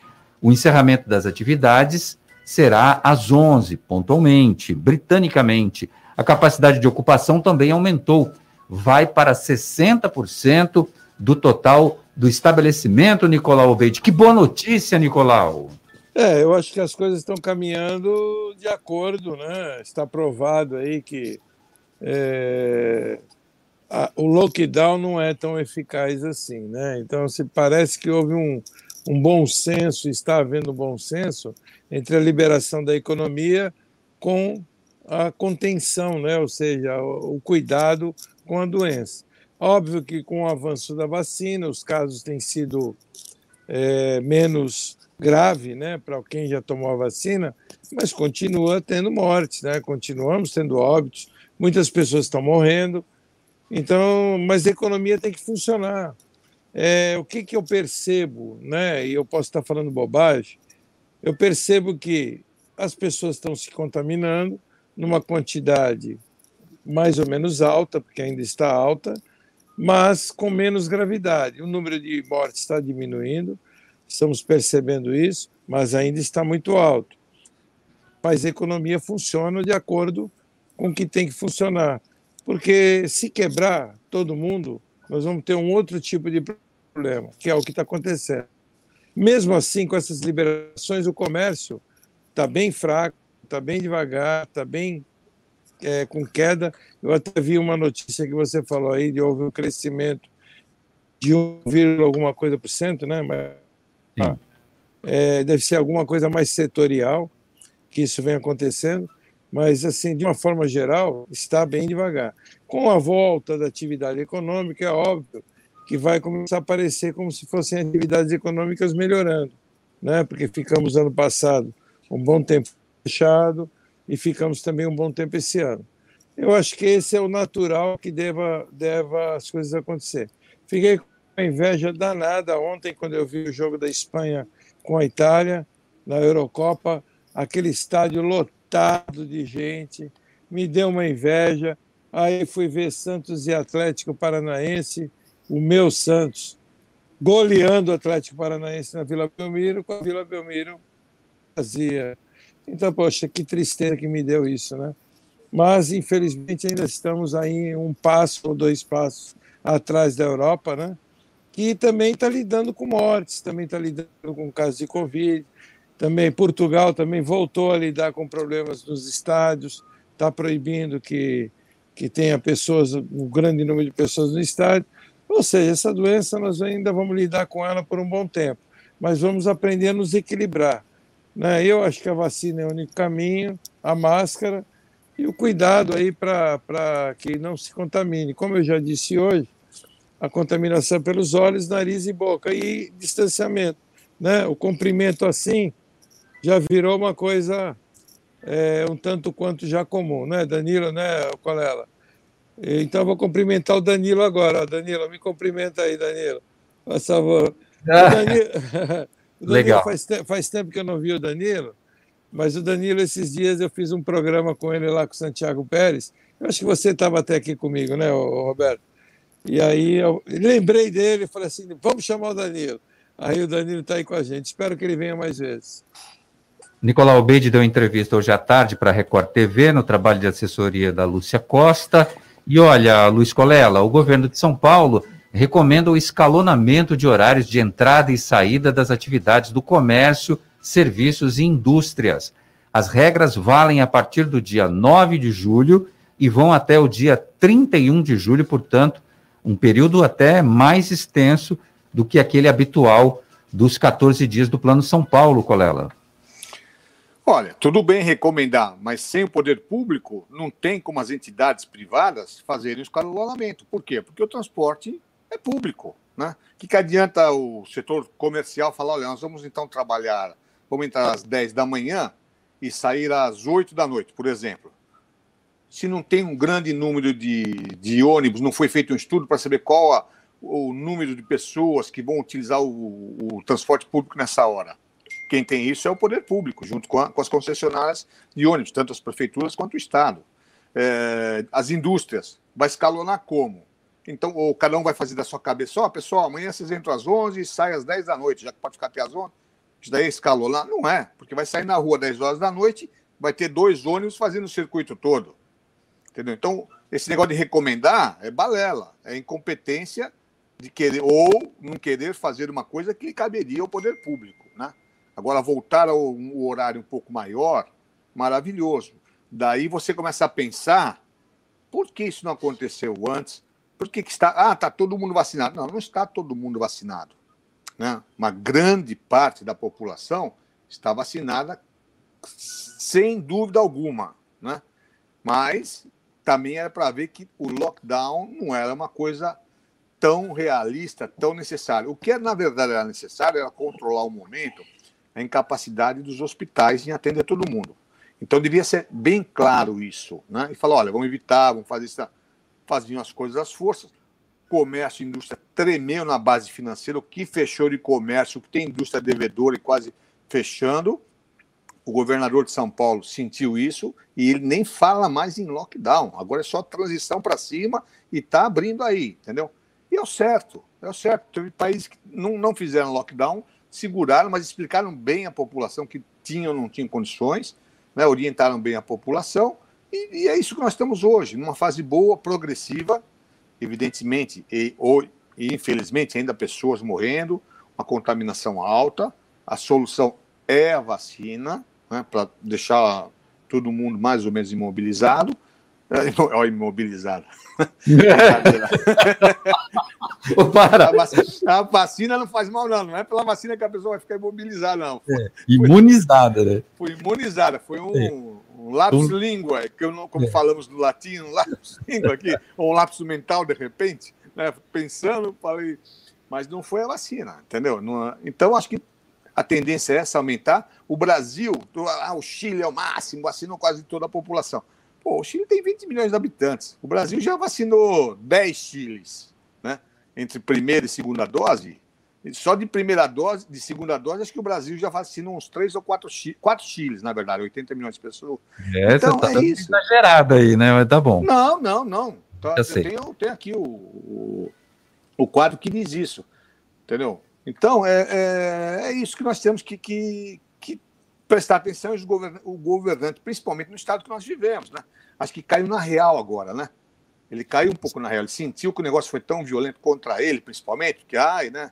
O encerramento das atividades será às 11, pontualmente. Britanicamente, a capacidade de ocupação também aumentou, vai para 60% do total do estabelecimento, Nicolau Obeide. Que boa notícia, Nicolau! É, eu acho que as coisas estão caminhando de acordo, né? Está provado aí que é, a, o lockdown não é tão eficaz assim, né? Então, se parece que houve um, um bom senso, está havendo um bom senso entre a liberação da economia com a contenção, né? Ou seja, o, o cuidado com a doença. Óbvio que com o avanço da vacina, os casos têm sido é, menos grave né, para quem já tomou a vacina, mas continua tendo mortes, né? continuamos tendo óbitos, muitas pessoas estão morrendo. Então, mas a economia tem que funcionar. É, o que, que eu percebo, né, e eu posso estar falando bobagem, eu percebo que as pessoas estão se contaminando numa quantidade mais ou menos alta, porque ainda está alta, mas com menos gravidade. O número de mortes está diminuindo, estamos percebendo isso, mas ainda está muito alto. Mas a economia funciona de acordo com o que tem que funcionar. Porque se quebrar todo mundo, nós vamos ter um outro tipo de problema, que é o que está acontecendo. Mesmo assim, com essas liberações, o comércio está bem fraco, está bem devagar, está bem é, com queda. Eu até vi uma notícia que você falou aí de houve um crescimento de 1, alguma coisa por cento, né? Mas ah, é, deve ser alguma coisa mais setorial que isso vem acontecendo, mas assim, de uma forma geral, está bem devagar. Com a volta da atividade econômica, é óbvio que vai começar a aparecer como se fossem atividades econômicas melhorando, né? Porque ficamos ano passado um bom tempo fechado e ficamos também um bom tempo esse ano. Eu acho que esse é o natural que deva, deva as coisas acontecer. Fiquei uma inveja danada ontem quando eu vi o jogo da Espanha com a Itália na Eurocopa, aquele estádio lotado de gente, me deu uma inveja. Aí fui ver Santos e Atlético Paranaense, o meu Santos, goleando o Atlético Paranaense na Vila Belmiro, com a Vila Belmiro vazia. Então, poxa, que tristeza que me deu isso, né? Mas, infelizmente, ainda estamos aí um passo ou dois passos atrás da Europa, né? Que também está lidando com mortes, também está lidando com casos de Covid. Também Portugal também voltou a lidar com problemas nos estádios, está proibindo que, que tenha pessoas, um grande número de pessoas no estádio. Ou seja, essa doença nós ainda vamos lidar com ela por um bom tempo, mas vamos aprender a nos equilibrar. Né? Eu acho que a vacina é o único caminho, a máscara e o cuidado aí para que não se contamine. Como eu já disse hoje, a contaminação pelos olhos, nariz e boca e distanciamento. Né? O comprimento assim já virou uma coisa é, um tanto quanto já comum, né, Danilo, né, Colela? Então vou cumprimentar o Danilo agora. Danilo, me cumprimenta aí, Danilo, por favor. Ah. Danilo Legal. Faz, faz tempo que eu não vi o Danilo, mas o Danilo, esses dias eu fiz um programa com ele lá com o Santiago Pérez. Eu acho que você estava até aqui comigo, né, Roberto? E aí eu lembrei dele e falei assim: vamos chamar o Danilo. Aí o Danilo está aí com a gente. Espero que ele venha mais vezes. Nicolau Beide deu entrevista hoje à tarde para a Record TV, no trabalho de assessoria da Lúcia Costa. E olha, Luiz Colela, o governo de São Paulo recomenda o escalonamento de horários de entrada e saída das atividades do comércio, serviços e indústrias. As regras valem a partir do dia 9 de julho e vão até o dia 31 de julho, portanto, um período até mais extenso do que aquele habitual dos 14 dias do Plano São Paulo, Colela. Olha, tudo bem recomendar, mas sem o poder público, não tem como as entidades privadas fazerem o escalonamento. Por quê? Porque o transporte é público. Né? O que, que adianta o setor comercial falar, olha, nós vamos então trabalhar, vamos entrar às 10 da manhã e sair às 8 da noite, por exemplo. Se não tem um grande número de, de ônibus, não foi feito um estudo para saber qual a, o número de pessoas que vão utilizar o, o transporte público nessa hora quem tem isso é o poder público, junto com, a, com as concessionárias de ônibus, tanto as prefeituras quanto o Estado. É, as indústrias, vai escalonar como? Então, ou cada um vai fazer da sua cabeça, ó, oh, pessoal, amanhã vocês entram às 11 e saem às 10 da noite, já que pode ficar até às 11. Isso daí é escalonar? Não é, porque vai sair na rua às 10 horas da noite, vai ter dois ônibus fazendo o circuito todo. Entendeu? Então, esse negócio de recomendar é balela, é incompetência de querer ou não querer fazer uma coisa que caberia ao poder público, né? Agora, voltar ao um horário um pouco maior, maravilhoso. Daí você começa a pensar: por que isso não aconteceu antes? Por que, que está. Ah, está todo mundo vacinado. Não, não está todo mundo vacinado. Né? Uma grande parte da população está vacinada sem dúvida alguma. Né? Mas também era para ver que o lockdown não era uma coisa tão realista, tão necessária. O que, na verdade, era necessário era controlar o momento a incapacidade dos hospitais em atender todo mundo. Então devia ser bem claro isso, né? E falar, olha, vamos evitar, vamos fazer isso. Faziam as coisas às forças. Comércio e indústria tremeu na base financeira. O que fechou de comércio, o que tem indústria devedora e quase fechando. O governador de São Paulo sentiu isso e ele nem fala mais em lockdown. Agora é só transição para cima e está abrindo aí, entendeu? E é o certo, é o certo. Teve países que não, não fizeram lockdown seguraram, mas explicaram bem à população que tinham ou não tinham condições, né, orientaram bem a população, e, e, é isso que nós estamos hoje, numa fase boa, progressiva, evidentemente, e, ou, e infelizmente ainda pessoas morrendo, uma contaminação alta, a solução é a vacina, né, para deixar todo mundo mais ou menos imobilizado, Olha, imobilizado. Para. A vacina, a vacina, não faz mal, não. Não é pela vacina que a pessoa vai ficar imobilizada, não. É, imunizada, foi, né? Foi imunizada. Foi um, é. um lapsus um... língua, que eu não, como é. falamos no latim, um lapsus língua aqui, ou um lapsus mental, de repente, né? Pensando, falei. Mas não foi a vacina, entendeu? Não, então, acho que a tendência é essa, aumentar. O Brasil, ah, o Chile é o máximo, vacinou quase toda a população. Pô, o Chile tem 20 milhões de habitantes. O Brasil já vacinou 10 Chiles, né? Entre primeira e segunda dose. Só de primeira dose, de segunda dose, acho que o Brasil já vacinou uns 3 ou 4, quatro Chiles, na verdade, 80 milhões de pessoas. É, então, tá é isso. exagerado aí, né? Mas tá bom. Não, não, não. Tá, eu, tenho, tenho aqui o, o, o, quadro que diz isso. Entendeu? Então, é, é, é isso que nós temos que, que, prestar atenção o governante, principalmente no estado que nós vivemos, né? Acho que caiu na real agora, né? Ele caiu um pouco na real, ele sentiu que o negócio foi tão violento contra ele, principalmente, que, ai, né?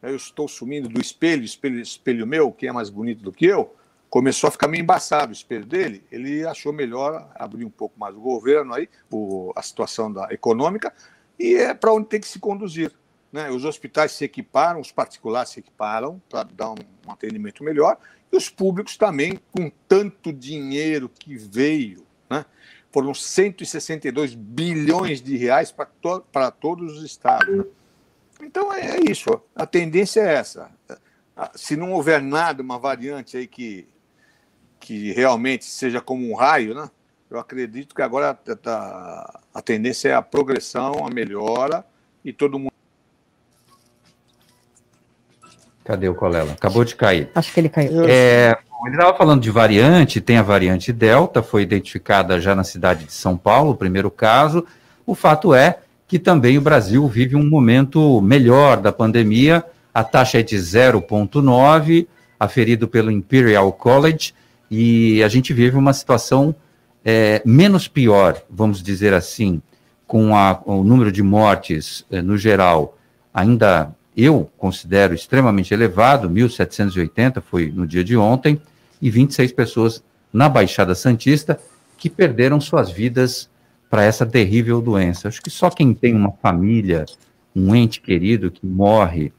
Eu estou sumindo do espelho, espelho, espelho meu, quem é mais bonito do que eu, começou a ficar meio embaçado o espelho dele, ele achou melhor abrir um pouco mais o governo aí, o, a situação da econômica, e é para onde tem que se conduzir. Né? Os hospitais se equiparam, os particulares se equiparam para dar um, atendimento melhor, e os públicos também, com tanto dinheiro que veio, né? foram 162 bilhões de reais para to todos os estados. Né? Então é, é isso, a tendência é essa. Se não houver nada, uma variante aí que, que realmente seja como um raio, né? eu acredito que agora a, tá, a, tá, a tendência é a progressão, a melhora, e todo mundo Cadê o Colela? Acabou de cair. Acho que ele caiu. É, ele estava falando de variante, tem a variante Delta, foi identificada já na cidade de São Paulo, o primeiro caso. O fato é que também o Brasil vive um momento melhor da pandemia, a taxa é de 0,9, aferido pelo Imperial College, e a gente vive uma situação é, menos pior, vamos dizer assim, com a, o número de mortes é, no geral ainda eu considero extremamente elevado, 1.780 foi no dia de ontem, e 26 pessoas na Baixada Santista que perderam suas vidas para essa terrível doença. Acho que só quem tem uma família, um ente querido que morre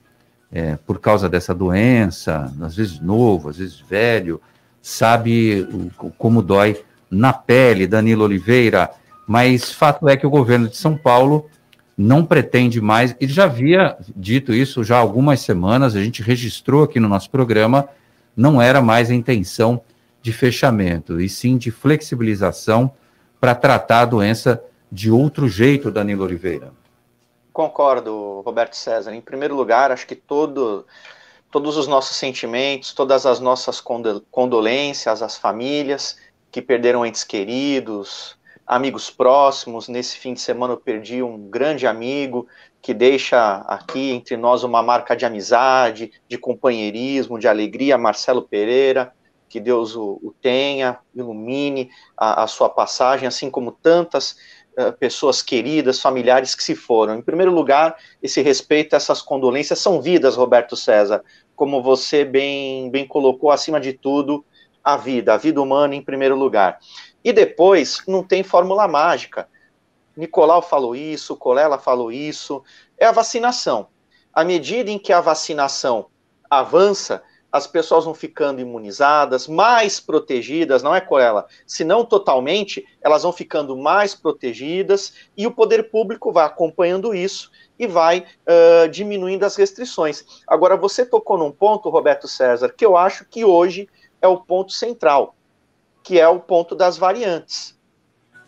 é, por causa dessa doença, às vezes novo, às vezes velho, sabe o, como dói na pele, Danilo Oliveira. Mas fato é que o governo de São Paulo não pretende mais, ele já havia dito isso já há algumas semanas, a gente registrou aqui no nosso programa, não era mais a intenção de fechamento, e sim de flexibilização para tratar a doença de outro jeito, Danilo Oliveira. Concordo, Roberto César. Em primeiro lugar, acho que todo, todos os nossos sentimentos, todas as nossas condolências às famílias que perderam entes queridos, amigos próximos. Nesse fim de semana eu perdi um grande amigo que deixa aqui entre nós uma marca de amizade, de companheirismo, de alegria, Marcelo Pereira. Que Deus o, o tenha, ilumine a, a, sua passagem, assim como tantas uh, pessoas queridas, familiares que se foram. Em primeiro lugar, esse respeito, essas condolências são vidas, Roberto César, como você bem, bem colocou, acima de tudo, a vida, a vida humana em primeiro lugar. E depois, não tem fórmula mágica. Nicolau falou isso, Colela falou isso. É a vacinação. À medida em que a vacinação avança, as pessoas vão ficando imunizadas, mais protegidas, não é, Colela? Se não totalmente, elas vão ficando mais protegidas e o poder público vai acompanhando isso e vai uh, diminuindo as restrições. Agora, você tocou num ponto, Roberto César, que eu acho que hoje é o ponto central que é o ponto das variantes.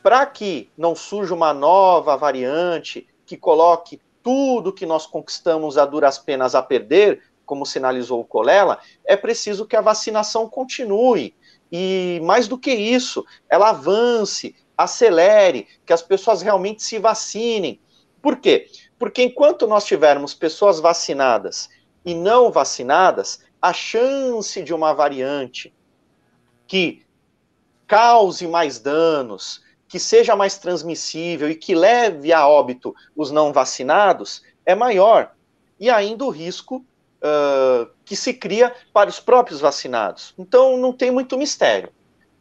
Para que não surja uma nova variante que coloque tudo que nós conquistamos a duras penas a perder, como sinalizou o Colela, é preciso que a vacinação continue. E mais do que isso, ela avance, acelere, que as pessoas realmente se vacinem. Por quê? Porque enquanto nós tivermos pessoas vacinadas e não vacinadas, a chance de uma variante que cause mais danos, que seja mais transmissível e que leve a óbito os não vacinados é maior. E ainda o risco uh, que se cria para os próprios vacinados. Então não tem muito mistério.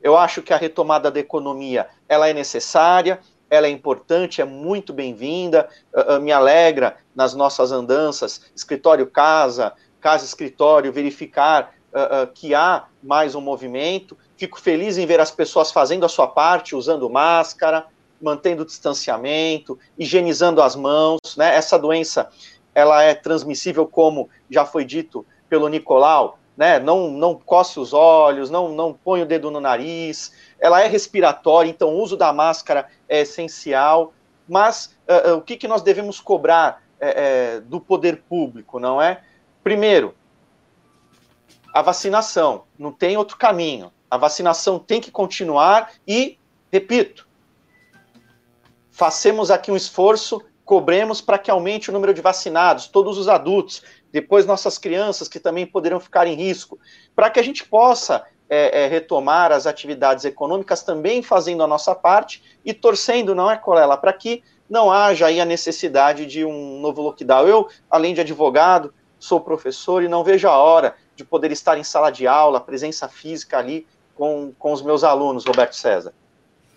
Eu acho que a retomada da economia ela é necessária, ela é importante, é muito bem-vinda, uh, uh, me alegra nas nossas andanças, escritório casa, casa escritório, verificar que há mais um movimento, Fico feliz em ver as pessoas fazendo a sua parte, usando máscara, mantendo o distanciamento, higienizando as mãos. Né? Essa doença ela é transmissível, como já foi dito pelo Nicolau, né? não, não coce os olhos, não, não põe o dedo no nariz, ela é respiratória, então o uso da máscara é essencial. Mas uh, o que, que nós devemos cobrar uh, do poder público, não é? Primeiro, a vacinação, não tem outro caminho. A vacinação tem que continuar e, repito, façamos aqui um esforço, cobremos para que aumente o número de vacinados, todos os adultos, depois nossas crianças que também poderão ficar em risco, para que a gente possa é, é, retomar as atividades econômicas também fazendo a nossa parte e torcendo, não é, Colela, para que não haja aí a necessidade de um novo lockdown. Eu, além de advogado, sou professor e não vejo a hora de poder estar em sala de aula, presença física ali, com, com os meus alunos, Roberto César.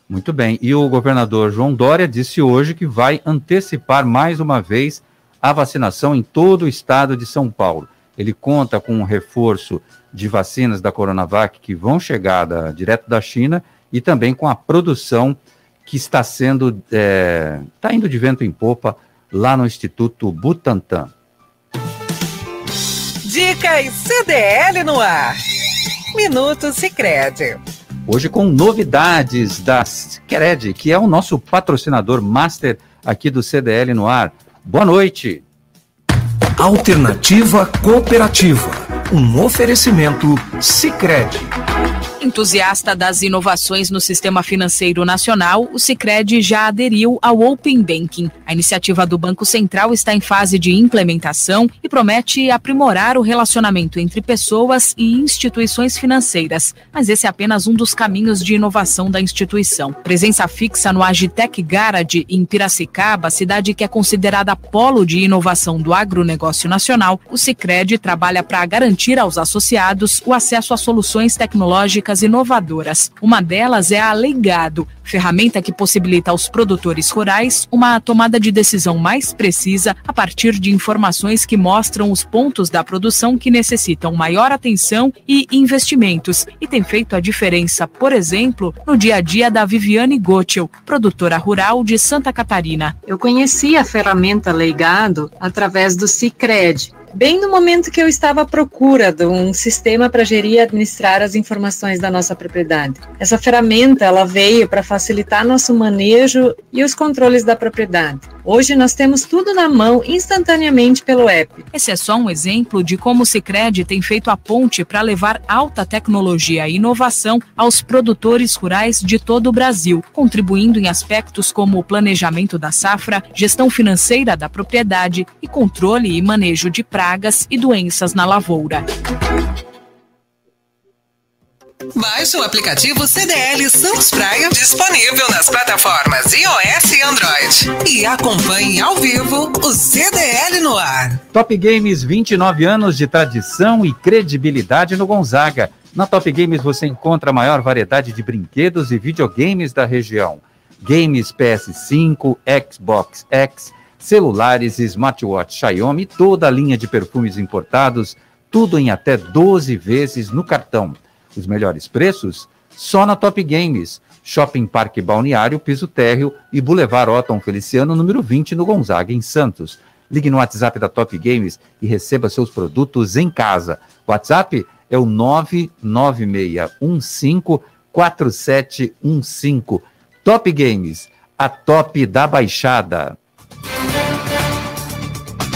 Muito bem. E o governador João Dória disse hoje que vai antecipar mais uma vez a vacinação em todo o estado de São Paulo. Ele conta com um reforço de vacinas da Coronavac que vão chegar da, direto da China e também com a produção que está sendo, está é, tá indo de vento em popa lá no Instituto Butantan. Dicas CDL no ar. Minuto Sicredi. Hoje com novidades da Sicredi, que é o nosso patrocinador master aqui do CDL no ar. Boa noite. Alternativa Cooperativa. Um oferecimento Sicredi Entusiasta das inovações no sistema financeiro nacional, o Sicredi já aderiu ao Open Banking. A iniciativa do Banco Central está em fase de implementação e promete aprimorar o relacionamento entre pessoas e instituições financeiras. Mas esse é apenas um dos caminhos de inovação da instituição. Presença fixa no Agitec Garage em Piracicaba, cidade que é considerada polo de inovação do agronegócio nacional, o Sicredi trabalha para garantir aos associados o acesso a soluções tecnológicas inovadoras. Uma delas é a Legado, ferramenta que possibilita aos produtores rurais uma tomada de decisão mais precisa a partir de informações que mostram os pontos da produção que necessitam maior atenção e investimentos e tem feito a diferença, por exemplo, no dia a dia da Viviane Gottschel, produtora rural de Santa Catarina. Eu conheci a ferramenta Legado através do Cicred, bem no momento que eu estava à procura de um sistema para gerir e administrar as informações da nossa propriedade. Essa ferramenta ela veio para facilitar nosso manejo e os controles da propriedade. Hoje nós temos tudo na mão instantaneamente pelo app. Esse é só um exemplo de como o Sicredi tem feito a ponte para levar alta tecnologia e inovação aos produtores rurais de todo o Brasil, contribuindo em aspectos como o planejamento da safra, gestão financeira da propriedade e controle e manejo de pragas e doenças na lavoura. Baixe o aplicativo CDL Santos Praia, disponível nas plataformas iOS e Android. E acompanhe ao vivo o CDL no ar. Top Games, 29 anos de tradição e credibilidade no Gonzaga. Na Top Games você encontra a maior variedade de brinquedos e videogames da região. Games PS5, Xbox X, celulares smartwatch Xiaomi, toda a linha de perfumes importados, tudo em até 12 vezes no cartão. Os melhores preços? Só na Top Games. Shopping Parque Balneário, Piso Térreo e Boulevard Otton Feliciano, número 20, no Gonzaga, em Santos. Ligue no WhatsApp da Top Games e receba seus produtos em casa. WhatsApp é o 99615 4715. Top Games, a top da Baixada.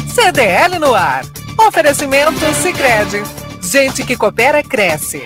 CDL no ar. Oferecimento Sicredi. Gente que coopera cresce.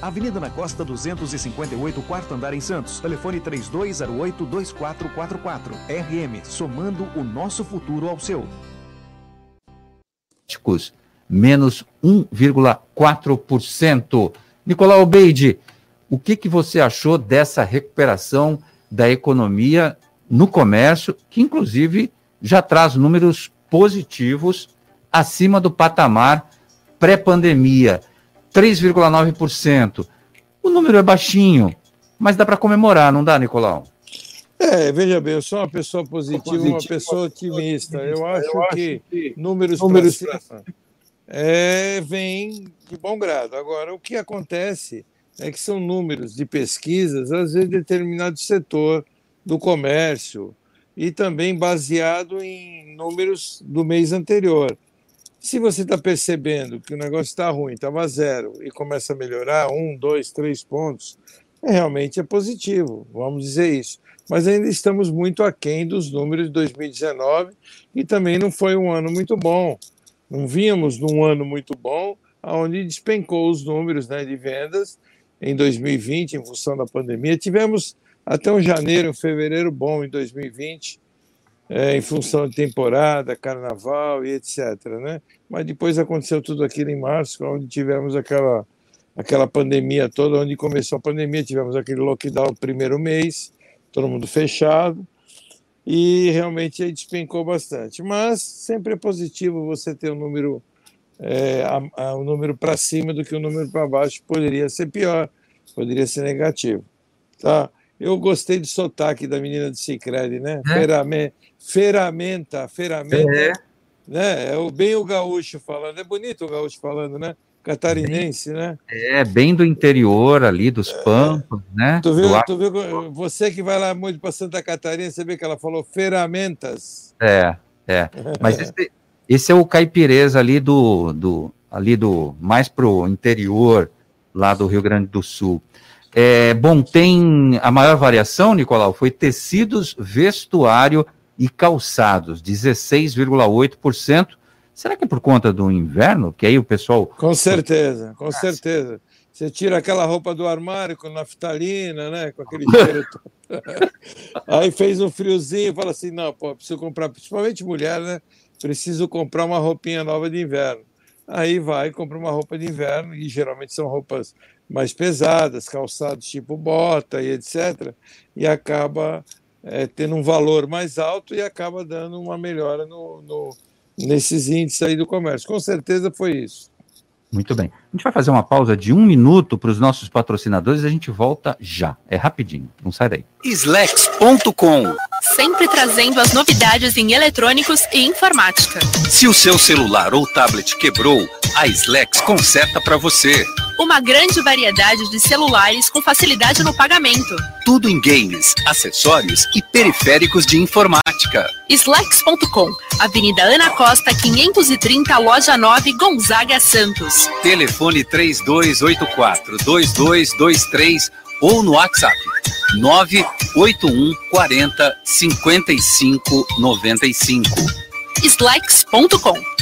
Avenida na Costa 258, quarto andar em Santos. Telefone 3208-2444. RM, somando o nosso futuro ao seu. Menos 1,4%. Nicolau Beide, o que, que você achou dessa recuperação da economia no comércio, que inclusive já traz números positivos acima do patamar pré-pandemia? 3,9%. O número é baixinho, mas dá para comemorar, não dá, Nicolau? É, veja bem, eu sou uma pessoa positiva, uma pessoa otimista. Eu acho que números, números para cima é, vêm de bom grado. Agora, o que acontece é que são números de pesquisas, às vezes, de determinado setor do comércio, e também baseado em números do mês anterior. Se você está percebendo que o negócio está ruim, estava zero e começa a melhorar, um, dois, três pontos, é, realmente é positivo, vamos dizer isso. Mas ainda estamos muito aquém dos números de 2019 e também não foi um ano muito bom. Não vínhamos num ano muito bom, onde despencou os números né, de vendas em 2020, em função da pandemia. Tivemos até um janeiro, um fevereiro bom em 2020, é, em função de temporada, carnaval e etc. Né? Mas depois aconteceu tudo aquilo em março, onde tivemos aquela, aquela pandemia toda, onde começou a pandemia, tivemos aquele lockdown no primeiro mês, todo mundo fechado, e realmente despencou bastante. Mas sempre é positivo você ter um número é, a, a, um número para cima do que um número para baixo poderia ser pior, poderia ser negativo. Tá? Eu gostei do sotaque da menina do Cicred, né? É. Ferame, ferramenta, ferramenta. É. Né? É o, bem o gaúcho falando. É bonito o gaúcho falando, né? Catarinense, bem, né? É, bem do interior ali, dos é. Pampas, né? Tu viu, tu viu, você que vai lá muito para Santa Catarina, você vê que ela falou ferramentas. É, é. Mas esse, esse é o caipireza ali do, do ali do mais pro interior lá do Rio Grande do Sul. É, bom, tem a maior variação, Nicolau, foi tecidos, vestuário e calçados, 16,8%. Será que é por conta do inverno? Que aí o pessoal. Com certeza, com certeza. Você tira aquela roupa do armário com naftalina, né? Com aquele cheiro. aí fez um friozinho, fala assim: não, pô, preciso comprar, principalmente mulher, né? Preciso comprar uma roupinha nova de inverno. Aí vai, compra uma roupa de inverno, e geralmente são roupas mais pesadas, calçados tipo bota e etc. E acaba é, tendo um valor mais alto e acaba dando uma melhora no, no, nesses índices aí do comércio. Com certeza foi isso. Muito bem. A gente vai fazer uma pausa de um minuto para os nossos patrocinadores e a gente volta já. É rapidinho, não sai daí. Slex.com Sempre trazendo as novidades em eletrônicos e informática. Se o seu celular ou tablet quebrou, a Slex conserta para você. Uma grande variedade de celulares com facilidade no pagamento. Tudo em games, acessórios e periféricos de informática. Slex.com, Avenida Ana Costa, 530, Loja 9, Gonzaga Santos. Telefone 3284 2223 ou no WhatsApp 981 40 55 95. Slex.com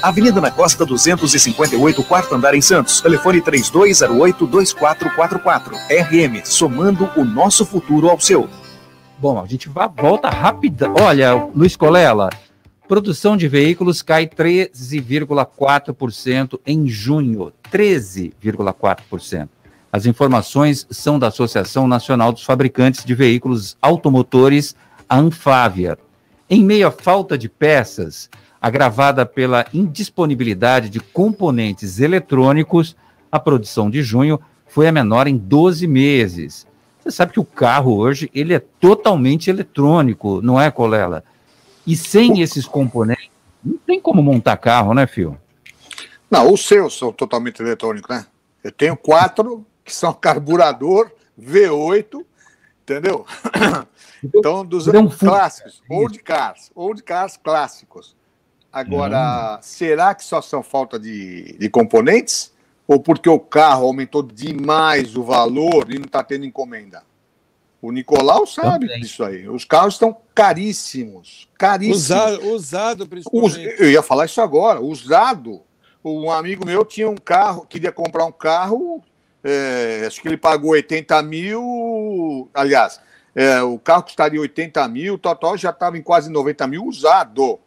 Avenida na Costa 258, quarto andar em Santos. Telefone 3208-2444. RM, somando o nosso futuro ao seu. Bom, a gente vai, volta rápida. Olha, Luiz Colela, produção de veículos cai 13,4% em junho. 13,4%. As informações são da Associação Nacional dos Fabricantes de Veículos Automotores, a Anfávia. Em meio à falta de peças, agravada pela indisponibilidade de componentes eletrônicos, a produção de junho foi a menor em 12 meses. Você sabe que o carro hoje ele é totalmente eletrônico, não é, Colela? E sem esses componentes, não tem como montar carro, né, Fio? Não, os seus são totalmente eletrônicos, né? Eu tenho quatro que são carburador V8, entendeu? Então, dos clássicos, old cars, old cars clássicos. Agora, hum. será que só são falta de, de componentes? Ou porque o carro aumentou demais o valor e não está tendo encomenda? O Nicolau sabe Também. disso aí. Os carros estão caríssimos. Caríssimos. Usado, usado principalmente. eu ia falar isso agora. Usado. Um amigo meu tinha um carro, queria comprar um carro, é, acho que ele pagou 80 mil. Aliás, é, o carro custaria 80 mil, o total já estava em quase 90 mil usado.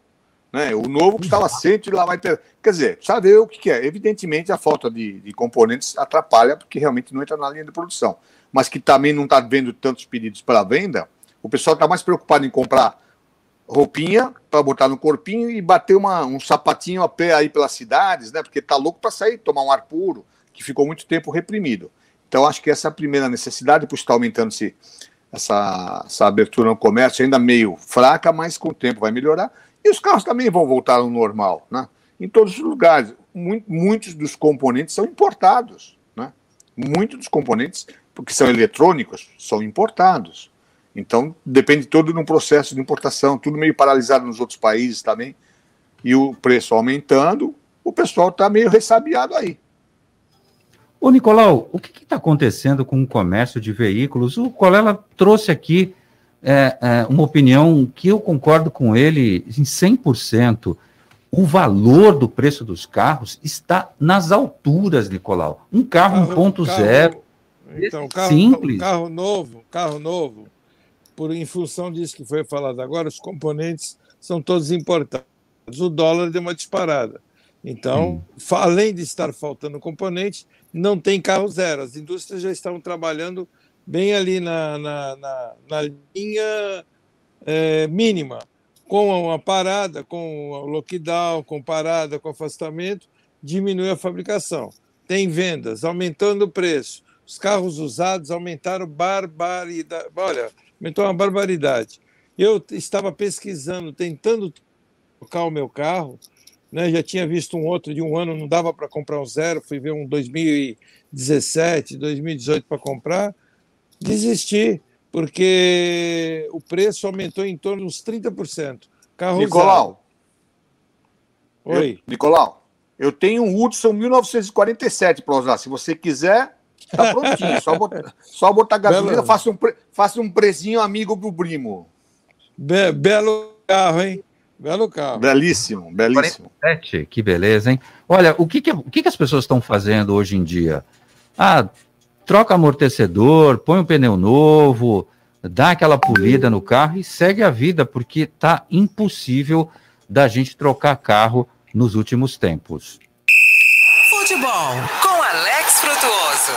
Né? O novo custava 100 e lá vai ter. Quer dizer, saber o que, que é. Evidentemente, a falta de, de, componentes atrapalha, porque realmente não entra na linha de produção. Mas que também não está vendo tantos pedidos para venda, o pessoal está mais preocupado em comprar roupinha para botar no corpinho e bater uma, um sapatinho a pé aí pelas cidades, né? Porque tá louco para sair, tomar um ar puro, que ficou muito tempo reprimido. Então, acho que essa é a primeira necessidade, por estar aumentando -se essa, essa abertura no comércio, ainda meio fraca, mas com o tempo vai melhorar. E os carros também vão voltar ao normal, né? Em todos os lugares. Muitos dos componentes são importados, né? muitos dos componentes, porque são eletrônicos, são importados. Então, depende todo de um processo de importação, tudo meio paralisado nos outros países também. E o preço aumentando, o pessoal está meio ressabiado aí. Ô, Nicolau, o que está acontecendo com o comércio de veículos? O Colela trouxe aqui é, é, uma opinião que eu concordo com ele em 100%. O valor do preço dos carros está nas alturas, Nicolau. Um carro, carro 1.0. Então, carro, simples. carro novo, carro novo, por em função disso que foi falado agora, os componentes são todos importados. O dólar deu uma disparada. Então, hum. além de estar faltando componentes, não tem carro zero. As indústrias já estão trabalhando bem ali na, na, na, na linha é, mínima, com a parada, com o lockdown, com parada, com afastamento, diminui a fabricação. Tem vendas, aumentando o preço. Os carros usados aumentaram barbaridade. Olha, aumentou uma barbaridade. Eu estava pesquisando, tentando trocar o meu carro, né? já tinha visto um outro de um ano, não dava para comprar um zero, fui ver um 2017, 2018 para comprar, desisti, porque o preço aumentou em torno de uns 30%. Carro Nicolau. Usado. Oi. Eu, Nicolau, eu tenho um Hudson 1947 para usar. Se você quiser, tá prontinho. só, botar, só botar gasolina, faça um, faça um precinho amigo pro primo. Be belo carro, hein? Belo carro. Belíssimo, belíssimo. 47, que beleza, hein? Olha, o que, que, o que, que as pessoas estão fazendo hoje em dia? Ah, troca amortecedor, põe um pneu novo, dá aquela polida no carro e segue a vida, porque tá impossível da gente trocar carro nos últimos tempos. Futebol com Alex Frutuoso.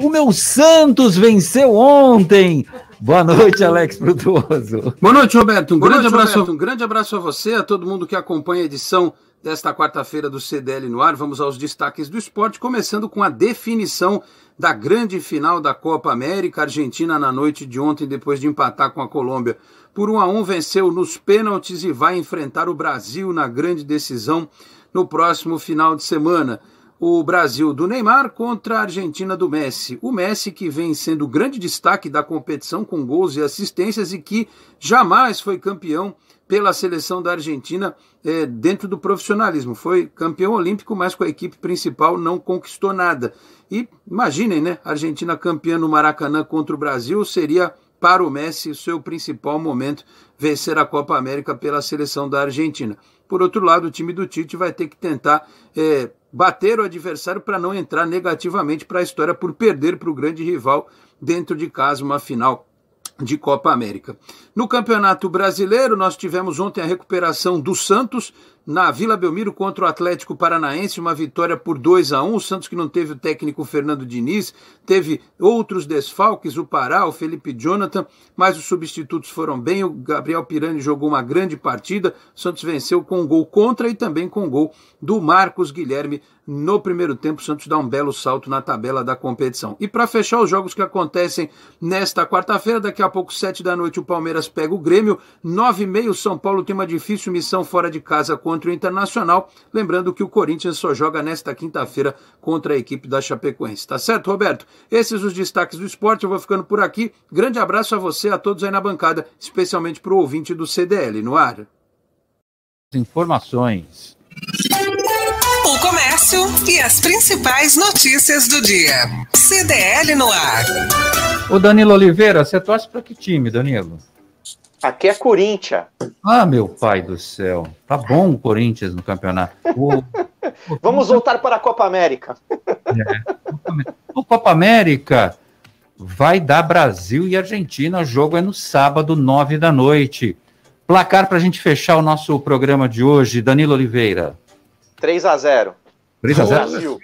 O meu Santos venceu ontem. Boa noite, Alex Frutuoso. Boa noite, Roberto. Um, grande, noite, abraço, Roberto. um grande abraço a você, a todo mundo que acompanha a edição desta quarta-feira do CDL no ar. Vamos aos destaques do esporte, começando com a definição da grande final da Copa América. Argentina, na noite de ontem, depois de empatar com a Colômbia, por 1 a 1 venceu nos pênaltis e vai enfrentar o Brasil na grande decisão no próximo final de semana o Brasil do Neymar contra a Argentina do Messi. O Messi que vem sendo o grande destaque da competição com gols e assistências e que jamais foi campeão pela seleção da Argentina é, dentro do profissionalismo. Foi campeão olímpico, mas com a equipe principal não conquistou nada. E imaginem, né? Argentina campeã no Maracanã contra o Brasil seria para o Messi o seu principal momento vencer a Copa América pela seleção da Argentina. Por outro lado, o time do Tite vai ter que tentar é, bater o adversário para não entrar negativamente para a história por perder para o grande rival dentro de casa uma final de Copa América. No Campeonato Brasileiro, nós tivemos ontem a recuperação do Santos na Vila Belmiro contra o Atlético Paranaense, uma vitória por 2 a 1 O Santos que não teve o técnico Fernando Diniz, teve outros desfalques, o Pará, o Felipe Jonathan, mas os substitutos foram bem. O Gabriel Pirani jogou uma grande partida. O Santos venceu com um gol contra e também com um gol do Marcos Guilherme no primeiro tempo. O Santos dá um belo salto na tabela da competição. E para fechar os jogos que acontecem nesta quarta-feira, daqui a pouco, sete da noite, o Palmeiras pega o Grêmio. Nove e meio, São Paulo tem uma difícil missão fora de casa contra contra o Internacional. Lembrando que o Corinthians só joga nesta quinta-feira contra a equipe da Chapecoense. Tá certo, Roberto? Esses os destaques do esporte. Eu vou ficando por aqui. Grande abraço a você, a todos aí na bancada, especialmente para o ouvinte do CDL no ar. Informações. O comércio e as principais notícias do dia. CDL no ar. O Danilo Oliveira, você torce para que time, Danilo? Aqui é Corinthians. Ah, meu pai do céu. Tá bom o Corinthians no campeonato. O... Vamos voltar para a Copa América. É. O Copa América vai dar Brasil e Argentina. O jogo é no sábado, nove da noite. Placar para a gente fechar o nosso programa de hoje, Danilo Oliveira. 3 a 0 3 a 0 Brasil.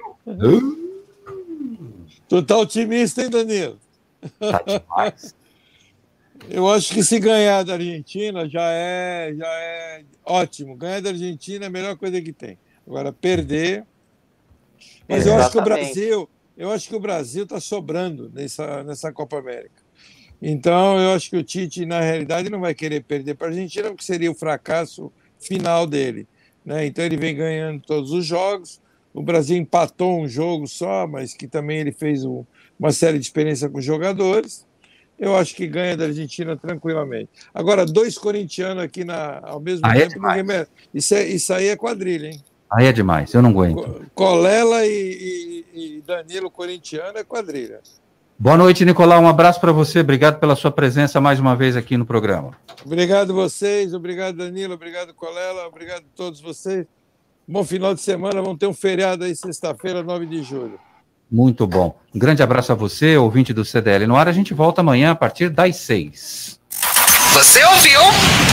Tu tá otimista, hein, Danilo? Tá demais. Eu acho que se ganhar da Argentina já é, já é ótimo. Ganhar da Argentina é a melhor coisa que tem. Agora, perder. Mas eu acho que o Brasil, eu acho que o Brasil está sobrando nessa, nessa Copa América. Então, eu acho que o Tite, na realidade, não vai querer perder para a Argentina, porque seria o fracasso final dele. Né? Então, ele vem ganhando todos os jogos, o Brasil empatou um jogo só, mas que também ele fez um, uma série de experiência com jogadores. Eu acho que ganha da Argentina tranquilamente. Agora, dois corintianos aqui na, ao mesmo aí é tempo, é isso, é, isso aí é quadrilha, hein? Aí é demais, eu não aguento. Colela e, e, e Danilo corintiano é quadrilha. Boa noite, Nicolau. Um abraço para você. Obrigado pela sua presença mais uma vez aqui no programa. Obrigado vocês, obrigado Danilo, obrigado Colela, obrigado a todos vocês. Bom final de semana, vamos ter um feriado aí sexta-feira, 9 de julho. Muito bom. Um grande abraço a você, ouvinte do CDL no ar. A gente volta amanhã a partir das seis. Você ouviu?